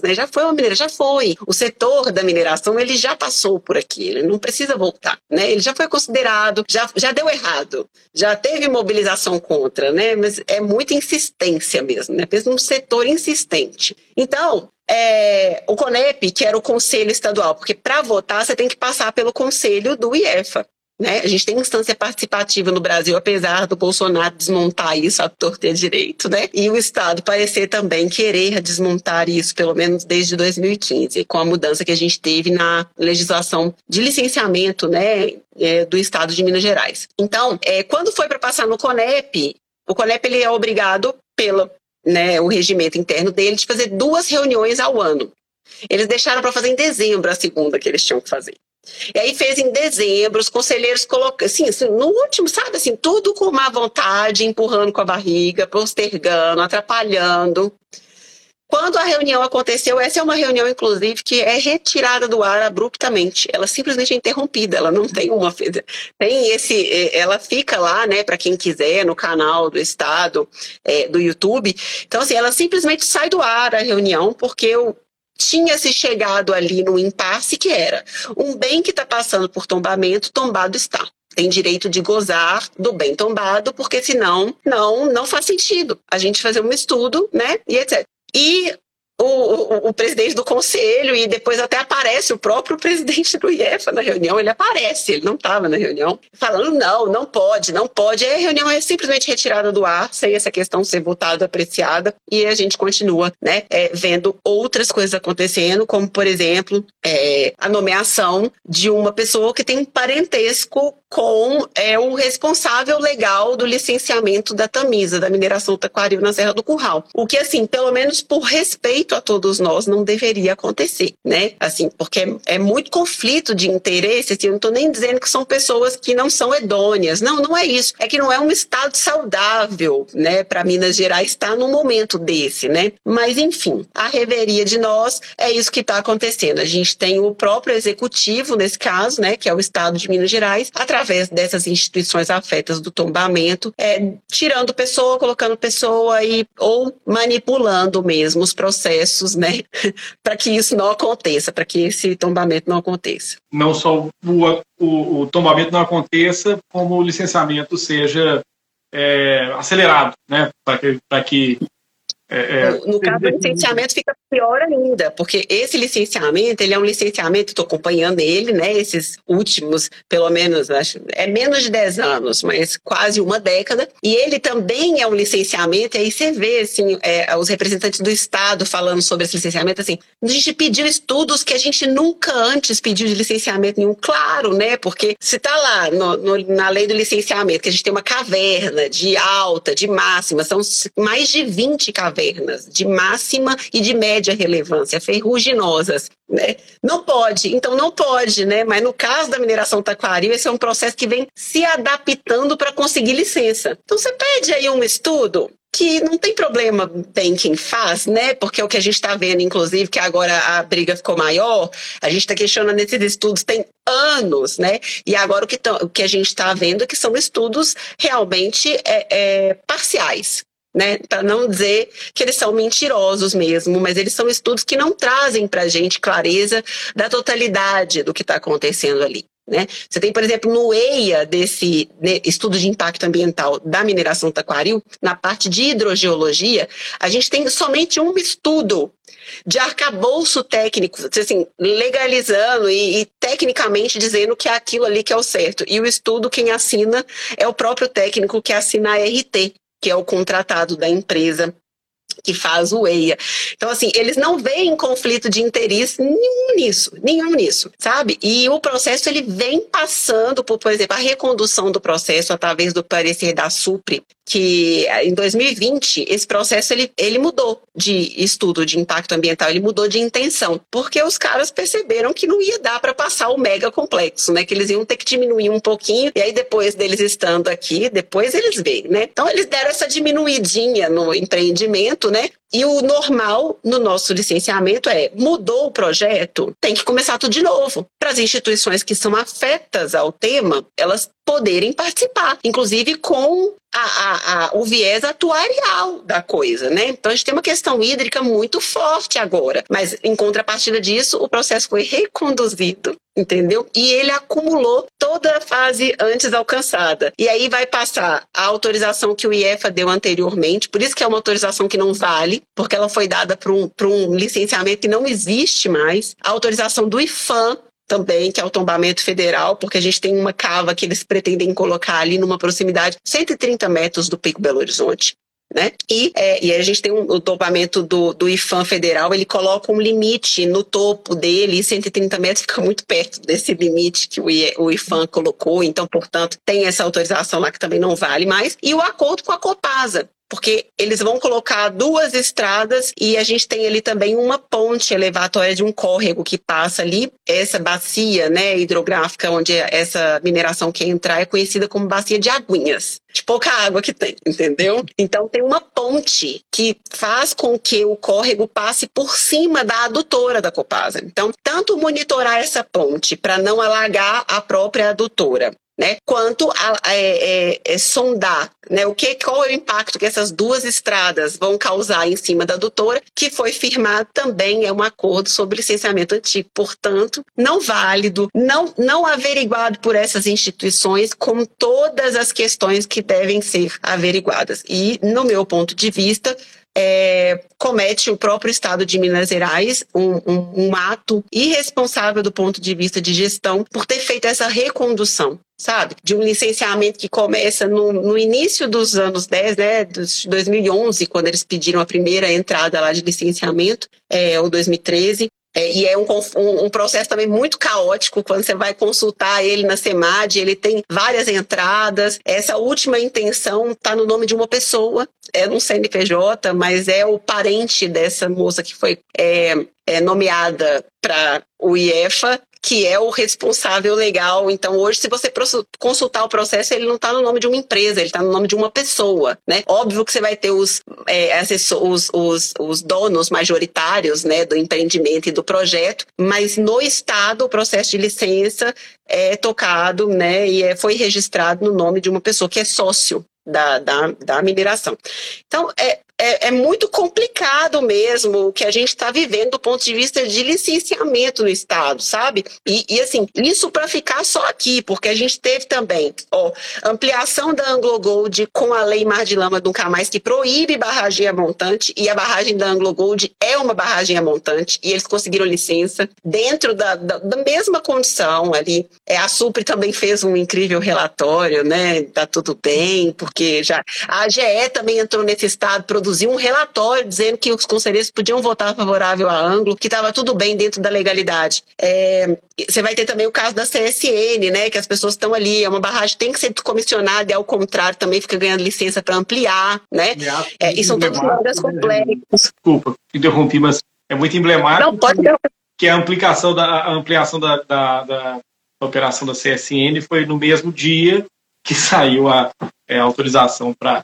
Né? Já foi uma mineira, já foi. O setor da mineração, ele já passou por aqui, ele não precisa voltar, né? Ele já foi considerado, já, já deu errado, já teve mobilização contra, né? Mas é muita insistência mesmo, né? Mesmo um setor insistente. Então, é, o CONEP, que era o Conselho Estadual, porque para votar você tem que passar pelo Conselho do IEFA. Né? A gente tem instância participativa no Brasil, apesar do Bolsonaro desmontar isso a torta direito, né? E o Estado parecer também querer desmontar isso, pelo menos desde 2015, com a mudança que a gente teve na legislação de licenciamento, né, é, do Estado de Minas Gerais. Então, é, quando foi para passar no CONEP, o CONEP ele é obrigado pelo né, o regimento interno dele de fazer duas reuniões ao ano. Eles deixaram para fazer em dezembro a segunda que eles tinham que fazer. E aí fez em dezembro, os conselheiros colocam, assim, assim, no último, sabe, assim, tudo com má vontade, empurrando com a barriga, postergando, atrapalhando. Quando a reunião aconteceu, essa é uma reunião, inclusive, que é retirada do ar abruptamente. Ela simplesmente é interrompida, ela não tem uma. Tem esse. Ela fica lá, né, para quem quiser, no canal do Estado, é, do YouTube. Então, assim, ela simplesmente sai do ar a reunião, porque o, tinha se chegado ali no impasse que era um bem que está passando por tombamento, tombado está. Tem direito de gozar do bem tombado, porque senão não não faz sentido a gente fazer um estudo, né? E etc. E o, o, o, presidente do conselho e depois até aparece o próprio presidente do IEFA na reunião, ele aparece, ele não estava na reunião, falando não, não pode, não pode. E a reunião é simplesmente retirada do ar, sem essa questão ser votada, apreciada, e a gente continua né, é, vendo outras coisas acontecendo, como, por exemplo, é, a nomeação de uma pessoa que tem parentesco com é, o responsável legal do licenciamento da Tamisa, da mineração taquaril na Serra do Curral. O que, assim, pelo menos por respeito a todos nós, não deveria acontecer, né? Assim, porque é, é muito conflito de interesse, assim, eu não estou nem dizendo que são pessoas que não são edôneas, não, não é isso. É que não é um estado saudável, né, para Minas Gerais estar num momento desse, né? Mas, enfim, a reveria de nós é isso que está acontecendo. A gente tem o próprio executivo, nesse caso, né, que é o estado de Minas Gerais, através através dessas instituições afetas do tombamento, é, tirando pessoa, colocando pessoa e, ou manipulando mesmo os processos, né, para que isso não aconteça, para que esse tombamento não aconteça. Não só o, o, o tombamento não aconteça, como o licenciamento seja é, acelerado, né, para que, que é, é, no caso do licenciamento fica pior ainda, porque esse licenciamento, ele é um licenciamento, estou acompanhando ele, né, esses últimos, pelo menos, acho, é menos de 10 anos, mas quase uma década, e ele também é um licenciamento, e aí você vê, assim, é, os representantes do Estado falando sobre esse licenciamento, assim, a gente pediu estudos que a gente nunca antes pediu de licenciamento nenhum, claro, né, porque se está lá no, no, na lei do licenciamento, que a gente tem uma caverna de alta, de máxima, são mais de 20 cavernas, de máxima e de média média relevância, ferruginosas, né? Não pode, então não pode, né? Mas no caso da mineração taquaril, esse é um processo que vem se adaptando para conseguir licença. Então você pede aí um estudo, que não tem problema tem quem faz, né? Porque é o que a gente está vendo, inclusive, que agora a briga ficou maior, a gente está questionando esses estudos tem anos, né? E agora o que, o que a gente está vendo é que são estudos realmente é, é, parciais né? Para não dizer que eles são mentirosos mesmo, mas eles são estudos que não trazem para a gente clareza da totalidade do que está acontecendo ali. Né? Você tem, por exemplo, no EIA desse né, estudo de impacto ambiental da mineração taquaril, na parte de hidrogeologia, a gente tem somente um estudo de arcabouço técnico, assim, legalizando e, e, tecnicamente dizendo que é aquilo ali que é o certo. E o estudo, quem assina é o próprio técnico que assina a RT, que é o contratado da empresa que faz o EIA. Então, assim, eles não veem conflito de interesse nenhum nisso, nenhum nisso, sabe? E o processo, ele vem passando por, por exemplo, a recondução do processo através do parecer da SUPRE, que em 2020 esse processo ele, ele mudou de estudo de impacto ambiental, ele mudou de intenção, porque os caras perceberam que não ia dar para passar o mega complexo, né? Que eles iam ter que diminuir um pouquinho e aí depois deles estando aqui, depois eles veem, né? Então eles deram essa diminuidinha no empreendimento, né? E o normal no nosso licenciamento é mudou o projeto, tem que começar tudo de novo. Para as instituições que são afetas ao tema, elas poderem participar, inclusive com a, a, a, o viés atuarial da coisa, né? Então a gente tem uma questão hídrica muito forte agora, mas em contrapartida disso, o processo foi reconduzido entendeu? E ele acumulou toda a fase antes alcançada. E aí vai passar a autorização que o IEFA deu anteriormente, por isso que é uma autorização que não vale, porque ela foi dada para um, um licenciamento que não existe mais. A autorização do IFAM, também, que é o tombamento federal, porque a gente tem uma cava que eles pretendem colocar ali numa proximidade 130 metros do Pico Belo Horizonte. Né? E, é, e a gente tem um, o tombamento do, do IFAM federal, ele coloca um limite no topo dele, e 130 metros fica muito perto desse limite que o, o IFAM colocou, então, portanto, tem essa autorização lá que também não vale mais. E o acordo com a Copasa, porque eles vão colocar duas estradas e a gente tem ali também uma ponte elevatória de um córrego que passa ali. Essa bacia né, hidrográfica onde essa mineração quer entrar é conhecida como bacia de aguinhas. De pouca água que tem, entendeu? Então tem uma ponte que faz com que o córrego passe por cima da adutora da Copasa. Então, tanto monitorar essa ponte para não alagar a própria adutora, né, quanto a, é, é, é, sondar né, o que, qual é o impacto que essas duas estradas vão causar em cima da adutora, que foi firmado também é um acordo sobre licenciamento antigo, portanto, não válido, não, não averiguado por essas instituições com todas as questões que devem ser averiguadas. E, no meu ponto de vista, é, comete o próprio Estado de Minas Gerais um, um, um, ato irresponsável do ponto de vista de gestão por ter feito essa recondução. Sabe? De um licenciamento que começa no, no início dos anos 10, né? De 2011, quando eles pediram a primeira entrada lá de licenciamento, é, ou 2013, é, e é um, um, um, processo também muito caótico quando você vai consultar ele na SEMAD, ele tem várias entradas. Essa última intenção está no nome de uma pessoa, é um CNPJ, mas é o parente dessa moça que foi é, é nomeada para o IEFA que é o responsável legal. Então, hoje, se você consultar o processo, ele não está no nome de uma empresa, ele está no nome de uma pessoa, né? Óbvio que você vai ter os, é, os, os, os donos majoritários, né, do empreendimento e do projeto, mas no Estado, o processo de licença é tocado, né, e é, foi registrado no nome de uma pessoa que é sócio da, da, da mineração. Então, é, é, é muito complicado mesmo o que a gente está vivendo do ponto de vista de licenciamento no Estado, sabe? E, e assim, isso para ficar só aqui, porque a gente teve também ó, ampliação da Anglo Gold com a lei Mar de Lama Nunca Mais, que proíbe barragem a montante, e a barragem da Anglo Gold é uma barragem a montante, e eles conseguiram licença dentro da, da, da mesma condição ali. É, a Supre também fez um incrível relatório, né? Tá tudo bem, porque já a AGE também entrou nesse estado, produziu um relatório dizendo que os conselheiros podiam votar favorável a Anglo, que estava tudo bem dentro da legalidade. É, você vai ter também o caso da CSN, né? Que as pessoas estão ali, é uma barragem tem que ser comissionada e ao contrário também fica ganhando licença para ampliar, né? É, e são todas demandas complexas. Desculpa, interrompi, mas é muito emblemático. Não, pode que a ampliação da, a ampliação da, da, da, operação da CSN foi no mesmo dia que saiu a, é, a autorização para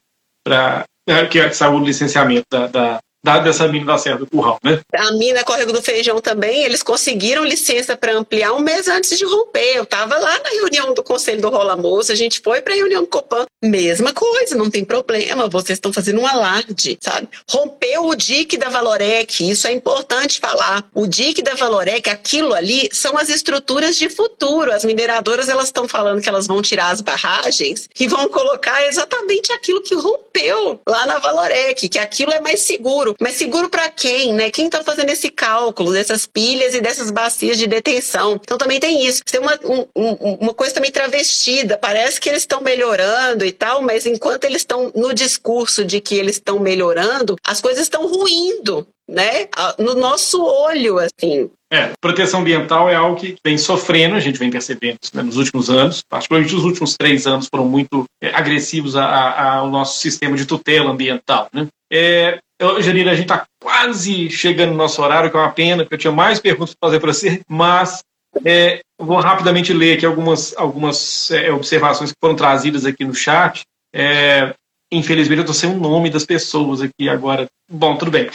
que saiu o licenciamento da, da, dada essa mina da Serra do Curral, né? A mina Córrego do Feijão também, eles conseguiram licença para ampliar um mês antes de romper. Eu estava lá na reunião do Conselho do Rola Moça, a gente foi para a reunião do Copan, mesma coisa, não tem problema, vocês estão fazendo um alarde, sabe? Rompeu o dique da Valorec, isso é importante falar. O dique da Valorec, aquilo ali são as estruturas de futuro. As mineradoras, elas estão falando que elas vão tirar as barragens e vão colocar exatamente aquilo que rompeu lá na Valorec, que aquilo é mais seguro seguro. Mas seguro para quem, né? Quem está fazendo esse cálculo dessas pilhas e dessas bacias de detenção? Então também tem isso. Tem uma, um, uma coisa também travestida. Parece que eles estão melhorando e tal, mas enquanto eles estão no discurso de que eles estão melhorando, as coisas estão ruindo né? No nosso olho, assim. É, proteção ambiental é algo que vem sofrendo, a gente vem percebendo né, nos últimos anos, particularmente os últimos três anos foram muito é, agressivos ao nosso sistema de tutela ambiental. Né? É, Janina, a gente está quase chegando no nosso horário, que é uma pena, porque eu tinha mais perguntas para fazer para você, mas é, vou rapidamente ler aqui algumas, algumas é, observações que foram trazidas aqui no chat. É, infelizmente, eu estou sem o nome das pessoas aqui agora. Bom, tudo bem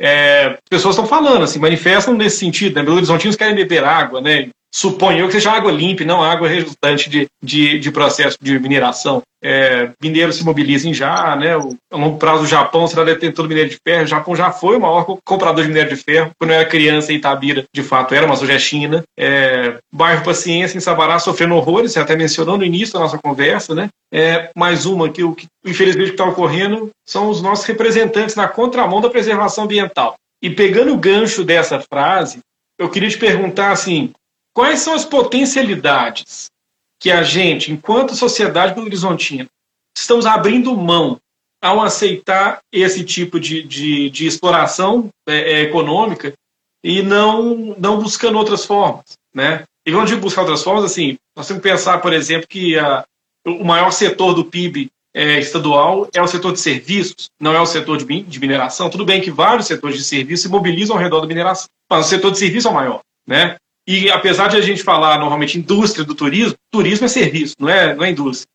é, pessoas estão falando, assim, manifestam nesse sentido, né? Belo Horizontinos querem beber água, né? Suponho que seja água limpa, não água resultante de, de, de processo de mineração. É, mineiros se mobilizem já, né? O, a longo prazo, o Japão será detentor do minério de ferro. O Japão já foi o maior comprador de minério de ferro. Quando eu era criança, Itabira, de fato era, mas hoje é China. É, bairro Paciência, em Sabará, sofrendo horrores, você até mencionou no início da nossa conversa, né? É, mais uma que, o que infelizmente está ocorrendo são os nossos representantes na contramão da preservação ambiental. E pegando o gancho dessa frase, eu queria te perguntar assim, Quais são as potencialidades que a gente, enquanto sociedade belo-horizontina, estamos abrindo mão ao aceitar esse tipo de, de, de exploração é, é, econômica e não, não buscando outras formas, né? E quando eu digo buscar outras formas, assim, nós temos que pensar, por exemplo, que a, o maior setor do PIB é, estadual é o setor de serviços, não é o setor de, de mineração. Tudo bem que vários setores de serviços se mobilizam ao redor da mineração, mas o setor de serviço é o maior, né? E apesar de a gente falar normalmente indústria do turismo, turismo é serviço, não é, não é indústria.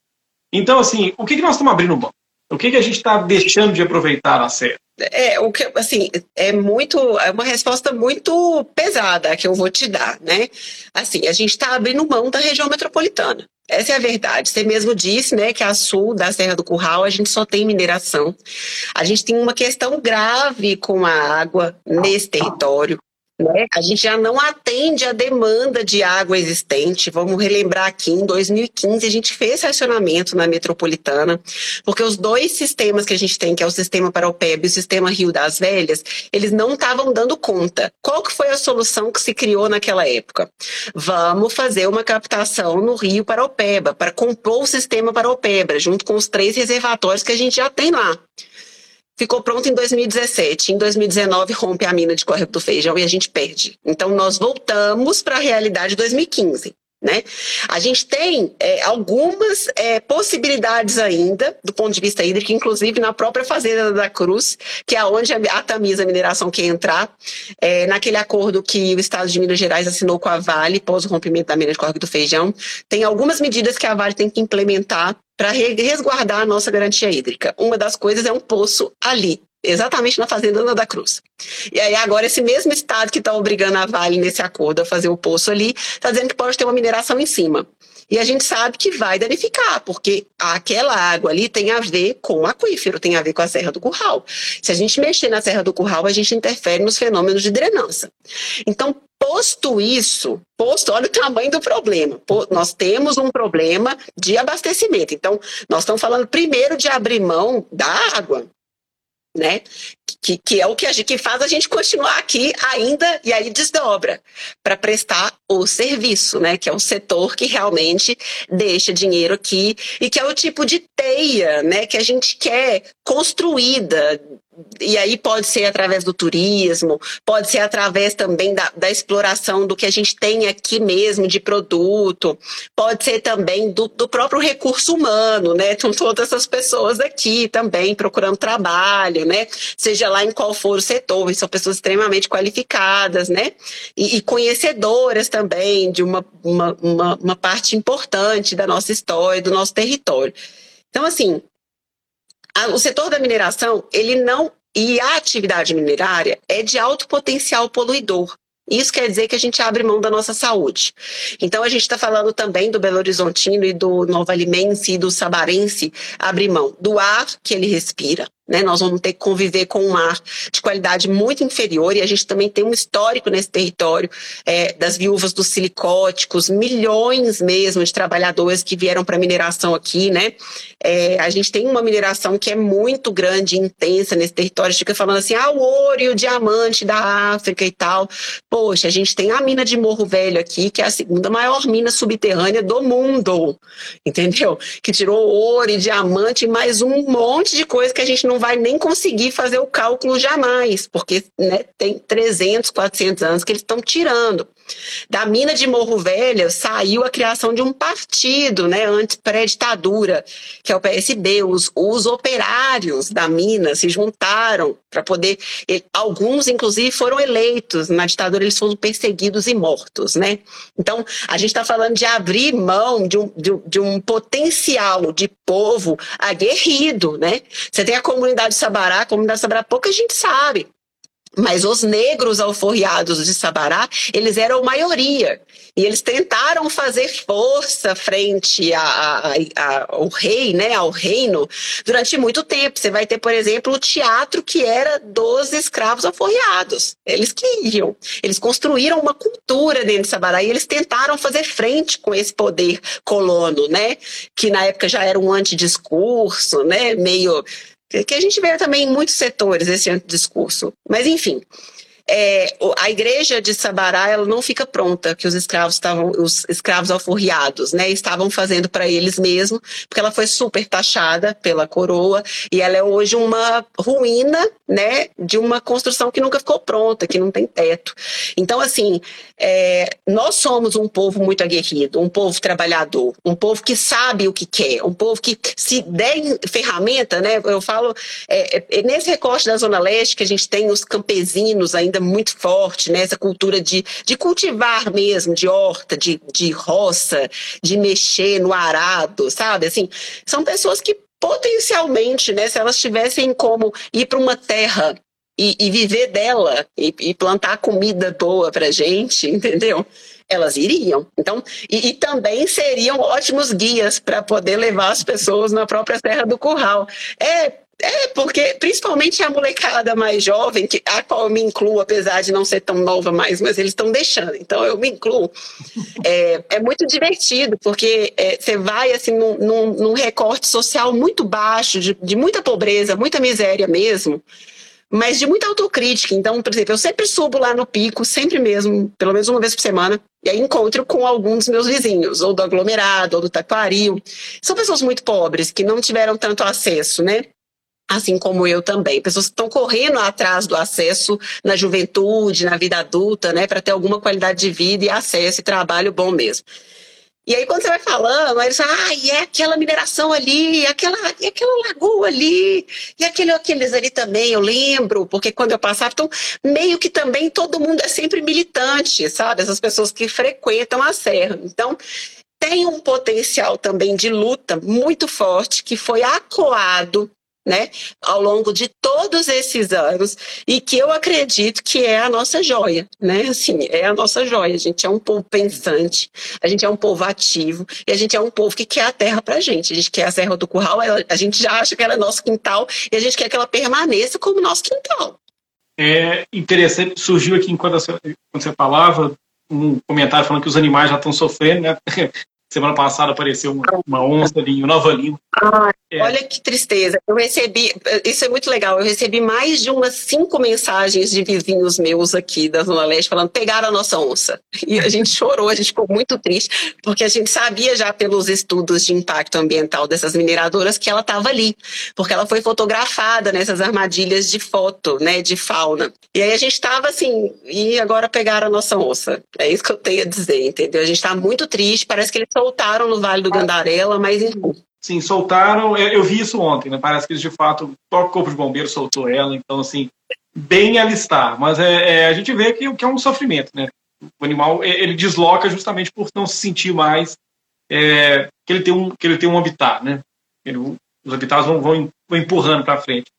Então, assim, o que, que nós estamos abrindo mão? O que, que a gente está deixando de aproveitar a série? É, o que, assim, é muito, é uma resposta muito pesada que eu vou te dar, né? Assim, a gente está abrindo mão da região metropolitana. Essa é a verdade. Você mesmo disse, né, que a sul da Serra do Curral a gente só tem mineração. A gente tem uma questão grave com a água nesse território. Né? A gente já não atende a demanda de água existente. Vamos relembrar aqui, em 2015 a gente fez racionamento na metropolitana, porque os dois sistemas que a gente tem, que é o sistema Paraupeba e o sistema Rio das Velhas, eles não estavam dando conta. Qual que foi a solução que se criou naquela época? Vamos fazer uma captação no Rio Paraupeba, para compor o sistema Paraupeba, junto com os três reservatórios que a gente já tem lá ficou pronto em 2017. Em 2019 rompe a mina de córrego do feijão e a gente perde. Então nós voltamos para a realidade de 2015. Né? A gente tem é, algumas é, possibilidades ainda, do ponto de vista hídrico, inclusive na própria Fazenda da Cruz, que é onde a, Tamisa Mineração quer entrar, é, naquele acordo que o Estado de Minas Gerais assinou com a Vale, pós o rompimento da mina de córrego do feijão. Tem algumas medidas que a Vale tem que implementar para resguardar a nossa garantia hídrica. Uma das coisas é um poço ali, exatamente na Fazenda Ana da Cruz. E aí agora esse mesmo estado que está obrigando a Vale nesse acordo a fazer o poço ali, está dizendo que pode ter uma mineração em cima. e a gente sabe que vai danificar, porque aquela água ali tem a ver com o aquífero, tem a ver com a Serra do Curral. Se a gente mexer na Serra do Curral, a gente interfere nos fenômenos de drenança. Então, posto isso, posto, olha o tamanho do problema. Nós temos um problema de abastecimento. Então, nós estamos falando primeiro de abrir mão da água, né? Que, que é o que, a gente, que faz a gente continuar aqui ainda e aí desdobra para prestar o serviço, né? Que é o setor que realmente deixa dinheiro aqui e que é o tipo de teia, né? Que a gente quer construída e aí pode ser através do turismo, pode ser através também da, da, exploração do que a gente tem aqui mesmo de produto, pode ser também do, do próprio recurso humano, né? Estão todas essas pessoas aqui também procurando trabalho, né? Seja lá em qual for o setor, são pessoas extremamente qualificadas, né? E, e conhecedoras também de uma, uma, uma, uma parte importante da nossa história, do nosso território. Então, assim, o setor da mineração, ele não. E a atividade minerária é de alto potencial poluidor. Isso quer dizer que a gente abre mão da nossa saúde. Então, a gente está falando também do Belo Horizontino e do Nova Alimense e do Sabarense abrir mão do ar que ele respira, né? Nós vamos ter que conviver com um ar de qualidade muito inferior e a gente também tem um histórico nesse território é, das viúvas dos silicóticos, milhões mesmo de trabalhadores que vieram para mineração aqui, né? É, a gente tem uma mineração que é muito grande e intensa nesse território. A gente fica falando assim, ah, o ouro e o diamante da África e tal. Poxa, a gente tem a mina de Morro Velho aqui, que é a segunda maior mina subterrânea do mundo, entendeu? Que tirou ouro e diamante e mais um monte de coisa que a gente não não vai nem conseguir fazer o cálculo jamais, porque né, tem 300, 400 anos que eles estão tirando. Da mina de Morro Velho saiu a criação de um partido, né, antes pré-ditadura, que é o PSB. Os, os operários da mina se juntaram para poder. Alguns, inclusive, foram eleitos. Na ditadura, eles foram perseguidos e mortos, né? Então, a gente está falando de abrir mão de um, de, de um potencial de povo aguerrido, né? Você tem a comunidade Sabará, a comunidade Sabará, pouca gente sabe. Mas os negros alforriados de Sabará, eles eram maioria. E eles tentaram fazer força frente a, a, a, ao rei, né, ao reino, durante muito tempo. Você vai ter, por exemplo, o teatro que era dos escravos alforriados. Eles queriam. Eles construíram uma cultura dentro de Sabará e eles tentaram fazer frente com esse poder colono, né? Que na época já era um antidiscurso, né? Meio que a gente vê também em muitos setores esse discurso. Mas, enfim, é, a igreja de Sabará ela não fica pronta que os escravos estavam os escravos alforriados né estavam fazendo para eles mesmos porque ela foi super taxada pela coroa e ela é hoje uma ruína né de uma construção que nunca ficou pronta que não tem teto. Então assim é, nós somos um povo muito aguerrido um povo trabalhador um povo que sabe o que quer um povo que se der ferramenta né eu falo é, é nesse recorte da zona leste que a gente tem os campesinos ainda ainda muito forte, né? Essa cultura de, de cultivar mesmo, de horta, de, de roça, de mexer no arado, sabe? Assim, são pessoas que potencialmente, né, se elas tivessem como ir para uma terra e, e, viver dela e, e plantar comida boa para gente, entendeu? Elas iriam. Então, e, e também seriam ótimos guias para poder levar as pessoas na própria Serra do Curral. É é, porque principalmente a molecada mais jovem, que, a qual eu me incluo, apesar de não ser tão nova mais, mas eles estão deixando, então eu me incluo. É, é muito divertido, porque é, você vai assim num, num, num, recorte social muito baixo, de, de muita pobreza, muita miséria mesmo, mas de muita autocrítica. Então, por exemplo, eu sempre subo lá no pico, sempre mesmo, pelo menos uma vez por semana, e aí encontro com alguns dos meus vizinhos, ou do aglomerado, ou do taquaril. São pessoas muito pobres, que não tiveram tanto acesso, né? Assim como eu também. Pessoas que estão correndo atrás do acesso na juventude, na vida adulta, né, para ter alguma qualidade de vida e acesso e trabalho bom mesmo. E aí, quando você vai falando, aí você ah, e é aquela mineração ali, e aquela, e aquela lagoa ali, e aquele, aqueles ali também, eu lembro, porque quando eu passava, então, meio que também todo mundo é sempre militante, sabe? Essas pessoas que frequentam a serra. Então, tem um potencial também de luta muito forte que foi acoado né, ao longo de todos esses anos e que eu acredito que é a nossa joia, né? Assim, é a nossa joia. A gente é um povo pensante, a gente é um povo ativo e a gente é um povo que quer a terra pra gente. A gente quer a Serra do Curral, a gente já acha que ela é nosso quintal e a gente quer que ela permaneça como nosso quintal. É interessante, surgiu aqui enquanto quando você falava um comentário falando que os animais já estão sofrendo, né? Semana passada apareceu uma, uma onça ali em Nova Lima. é. Olha que tristeza. Eu recebi, isso é muito legal, eu recebi mais de umas cinco mensagens de vizinhos meus aqui da Zona Leste falando pegaram a nossa onça. E a gente chorou, a gente ficou muito triste, porque a gente sabia já pelos estudos de impacto ambiental dessas mineradoras que ela estava ali, porque ela foi fotografada nessas armadilhas de foto, né, de fauna. E aí a gente estava assim, e agora pegaram a nossa onça. É isso que eu tenho a dizer, entendeu? A gente está muito triste, parece que eles soltaram no Vale do Gandarela, mas enfim. Sim, soltaram. Eu, vi isso ontem, né? Parece que eles de fato, o próprio Corpo de Bombeiros soltou ela, então, assim, bem alistar. Mas é, é, a gente vê que, que é um sofrimento, né? O animal ele desloca justamente por não se sentir mais é, que ele tem um que ele tem um habitat, né? Ele, os habitats vão, vão, vão empurrando para frente.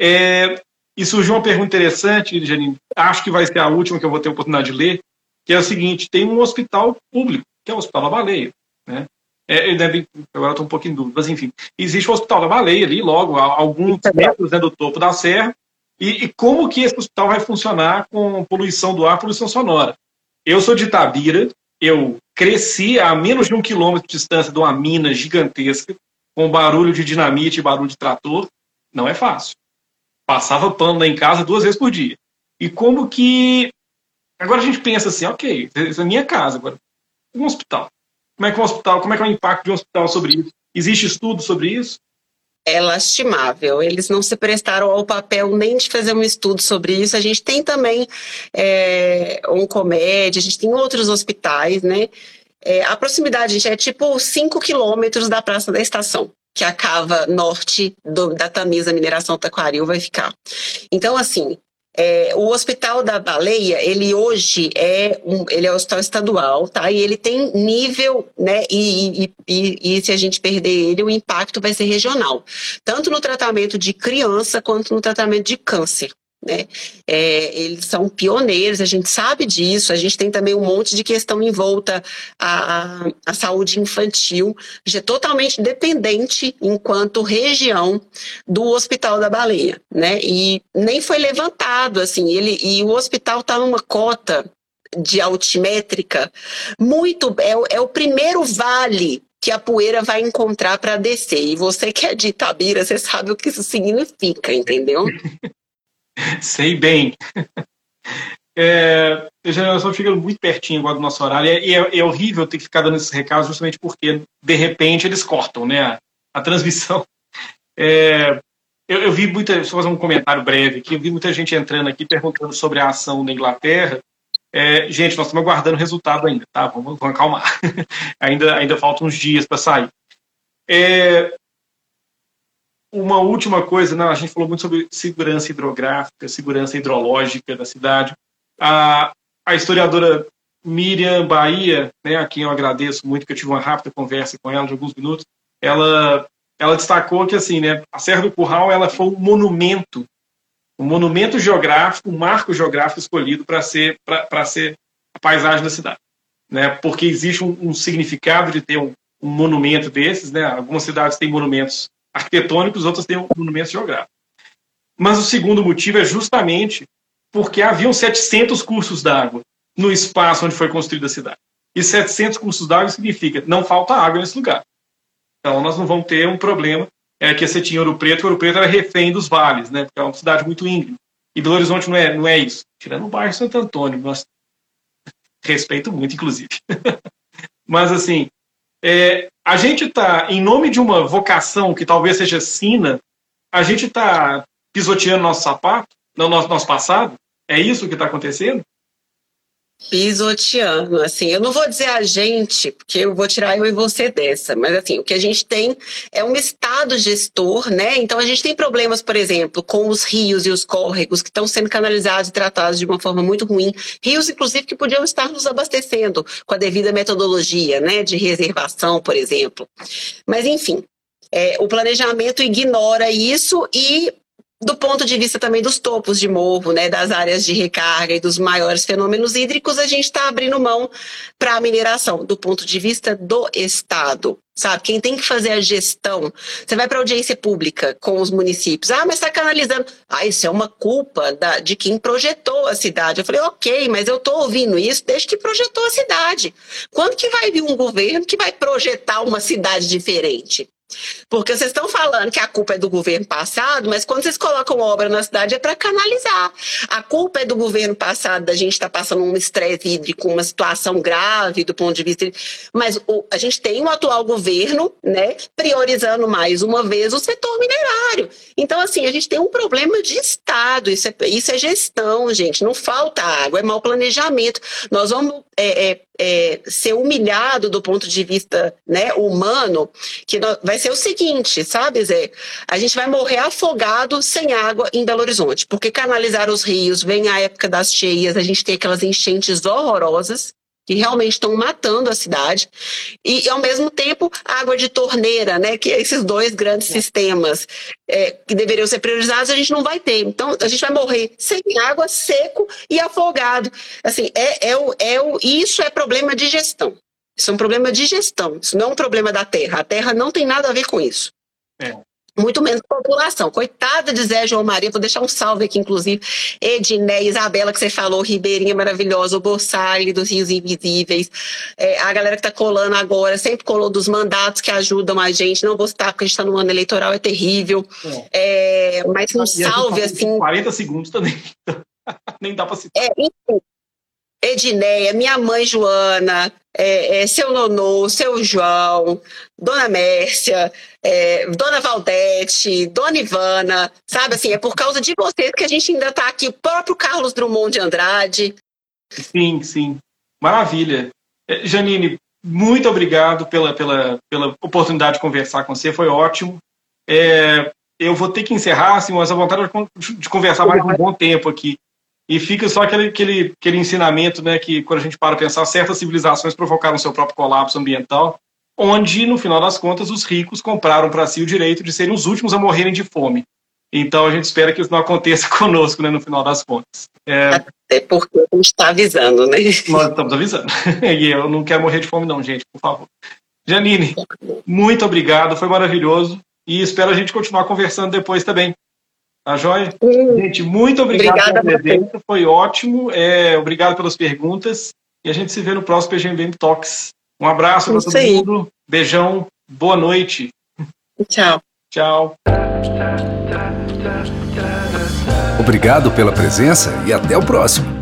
É, e surgiu uma pergunta interessante, Janine. Acho que vai ser a última que eu vou ter a oportunidade de ler, que é o seguinte: tem um hospital público que é o Hospital da Baleia. Né? É, deve, agora estou um pouco em dúvida, mas enfim, existe o Hospital da Baleia ali, logo, a alguns metros né, do topo da serra, e, e, como que esse hospital vai funcionar com poluição do ar, poluição sonora? Eu sou de Itabira, eu cresci a menos de um quilômetro de distância de uma mina gigantesca, com barulho de dinamite e barulho de trator, não é fácil. Passava pano lá em casa duas vezes por dia. E como que. Agora a gente pensa assim, ok, essa é a minha casa, agora um hospital. Como é que um hospital, como é que é o impacto de um hospital sobre isso? Existe estudo sobre isso? É lastimável. Eles não se prestaram ao papel nem de fazer um estudo sobre isso. A gente tem também é, um comédia, a gente tem outros hospitais, né? É, a proximidade, gente, é tipo 5 quilômetros da Praça da Estação que a cava norte do, da Tamisa Mineração Taquaril vai ficar. Então, assim, é, o Hospital da Baleia, ele hoje é um, ele é um hospital estadual, tá? E ele tem nível, né? E, e, e, e, se a gente perder ele, o impacto vai ser regional, tanto no tratamento de criança quanto no tratamento de câncer. Né? É, eles são pioneiros, a gente sabe disso, a gente tem também um monte de questão em volta à, à saúde infantil, gente é totalmente dependente, enquanto região, do Hospital da Baleia, né? E nem foi levantado, assim, ele, e o hospital está numa cota de altimétrica muito, é, é o primeiro vale que a poeira vai encontrar para descer. E você que é de Itabira, você sabe o que isso significa, entendeu? Sei bem. É, eu só fica muito pertinho agora do nosso horário. E é, é, é, horrível ter que ficar dando esses recados justamente porque, de repente, eles cortam né, a, a transmissão. É, eu, eu, vi muita. Só fazer um comentário breve aqui. Eu vi muita gente entrando aqui perguntando sobre a ação da Inglaterra. É, gente, nós estamos aguardando o resultado ainda, tá? Vamos, vamos acalmar. ainda, ainda faltam uns dias para sair. É, uma última coisa, né? a gente falou muito sobre segurança hidrográfica, segurança hidrológica da cidade. A, a historiadora Miriam Bahia, né, a quem eu agradeço muito, que eu tive uma rápida conversa com ela de alguns minutos, ela, ela destacou que assim, né, a Serra do Curral ela foi um monumento, um monumento geográfico, um marco geográfico escolhido para ser, ser a paisagem da cidade. Né, porque existe um, um significado de ter um, um monumento desses, né, algumas cidades têm monumentos arquitetônicos, outras têm monumentos geográficos. Mas o segundo motivo é justamente porque haviam 700 cursos d'água no espaço onde foi construída a cidade. E 700 cursos d'água significa não falta água nesse lugar. Então nós não vamos ter um problema é, que você tinha Ouro Preto, Ouro Preto era refém dos vales, né? Porque é uma cidade muito íngreme. E Belo Horizonte não é, não é isso. Tirando o bairro Santo Antônio, nós respeito muito, inclusive. Mas assim, é, a gente está, em nome de uma vocação que talvez seja sina, a gente está pisoteando nosso sapato, no nosso, nosso passado? É isso que está acontecendo? Pisoteando, assim, eu não vou dizer a gente, porque eu vou tirar eu e você dessa, mas assim, o que a gente tem é um estado gestor, né? Então a gente tem problemas, por exemplo, com os rios e os córregos que estão sendo canalizados e tratados de uma forma muito ruim, rios inclusive que podiam estar nos abastecendo com a devida metodologia, né, de reservação, por exemplo. Mas enfim, É, o planejamento ignora isso e do ponto de vista também dos topos de morro, né, das áreas de recarga e dos maiores fenômenos hídricos, a gente está abrindo mão para a mineração, do ponto de vista do Estado. Sabe, quem tem que fazer a gestão, você vai para audiência pública com os municípios, ah, mas está canalizando. Ah, isso é uma culpa da, de quem projetou a cidade. Eu falei, ok, mas eu estou ouvindo isso desde que projetou a cidade. Quando que vai vir um governo que vai projetar uma cidade diferente? Porque vocês estão falando que a culpa é do governo passado, mas quando vocês colocam obra na cidade é para canalizar. A culpa é do governo passado, da gente estar tá passando um estresse hídrico, uma situação grave do ponto de vista. Mas o, a gente tem o atual governo, né, priorizando mais uma vez o setor minerário. Então, assim, a gente tem um problema de Estado. Isso é, isso é gestão, gente. Não falta água, é mau planejamento. Nós vamos é, é, é, ser humilhado do ponto de vista né, humano, que vai ser o seguinte, sabe, Zé? A gente vai morrer afogado sem água em Belo Horizonte, porque canalizar os rios, vem a época das cheias, a gente tem aquelas enchentes horrorosas, que realmente estão matando a cidade, e ao mesmo tempo água de torneira, né, que é esses dois grandes é. sistemas é, que deveriam ser priorizados, a gente não vai ter. Então a gente vai morrer sem água, seco e afogado. Assim, é, é, o, é o, isso é problema de gestão. Isso é um problema de gestão. Isso não é um problema da terra. A terra não tem nada a ver com isso. É muito menos população. Coitada de Zé João Maria, vou deixar um salve aqui, inclusive, Ediné, Isabela, que você falou, Ribeirinha maravilhosa, o Bossari dos Rios Invisíveis, é, a galera que está colando agora, sempre colou dos mandatos que ajudam a gente, não vou citar porque a gente está no ano eleitoral, é terrível, é. É, mas um salve, assim... 40 segundos também, nem dá para citar. É, enfim, Edneia, minha mãe Joana, é, é, seu Nonô, seu João, Dona Mércia, é, Dona Valdete, Dona Ivana, sabe assim, é por causa de vocês que a gente ainda está aqui, o próprio Carlos Drummond de Andrade. Sim, sim, maravilha. É, Janine, muito obrigado pela, pela, pela oportunidade de conversar com você, foi ótimo. É, eu vou ter que encerrar, assim, mas a vontade de conversar mais um bom tempo aqui. E fica só aquele, aquele, aquele ensinamento, né, que quando a gente para pensar, certas civilizações provocaram seu próprio colapso ambiental, onde, no final das contas, os ricos compraram para si o direito de serem os últimos a morrerem de fome. Então a gente espera que isso não aconteça conosco, né, no final das contas. É... Até porque a gente está avisando, né? Nós estamos avisando. e eu não quero morrer de fome, não, gente, por favor. Janine, muito obrigado, foi maravilhoso. E espero a gente continuar conversando depois também. Tá joia? Sim. Gente, muito obrigado pela presença, foi ótimo. É, obrigado pelas perguntas. E a gente se vê no próximo PGMBM Talks. Um abraço para todo aí. mundo. Beijão. Boa noite. Tchau. Tchau. Obrigado pela presença e até o próximo.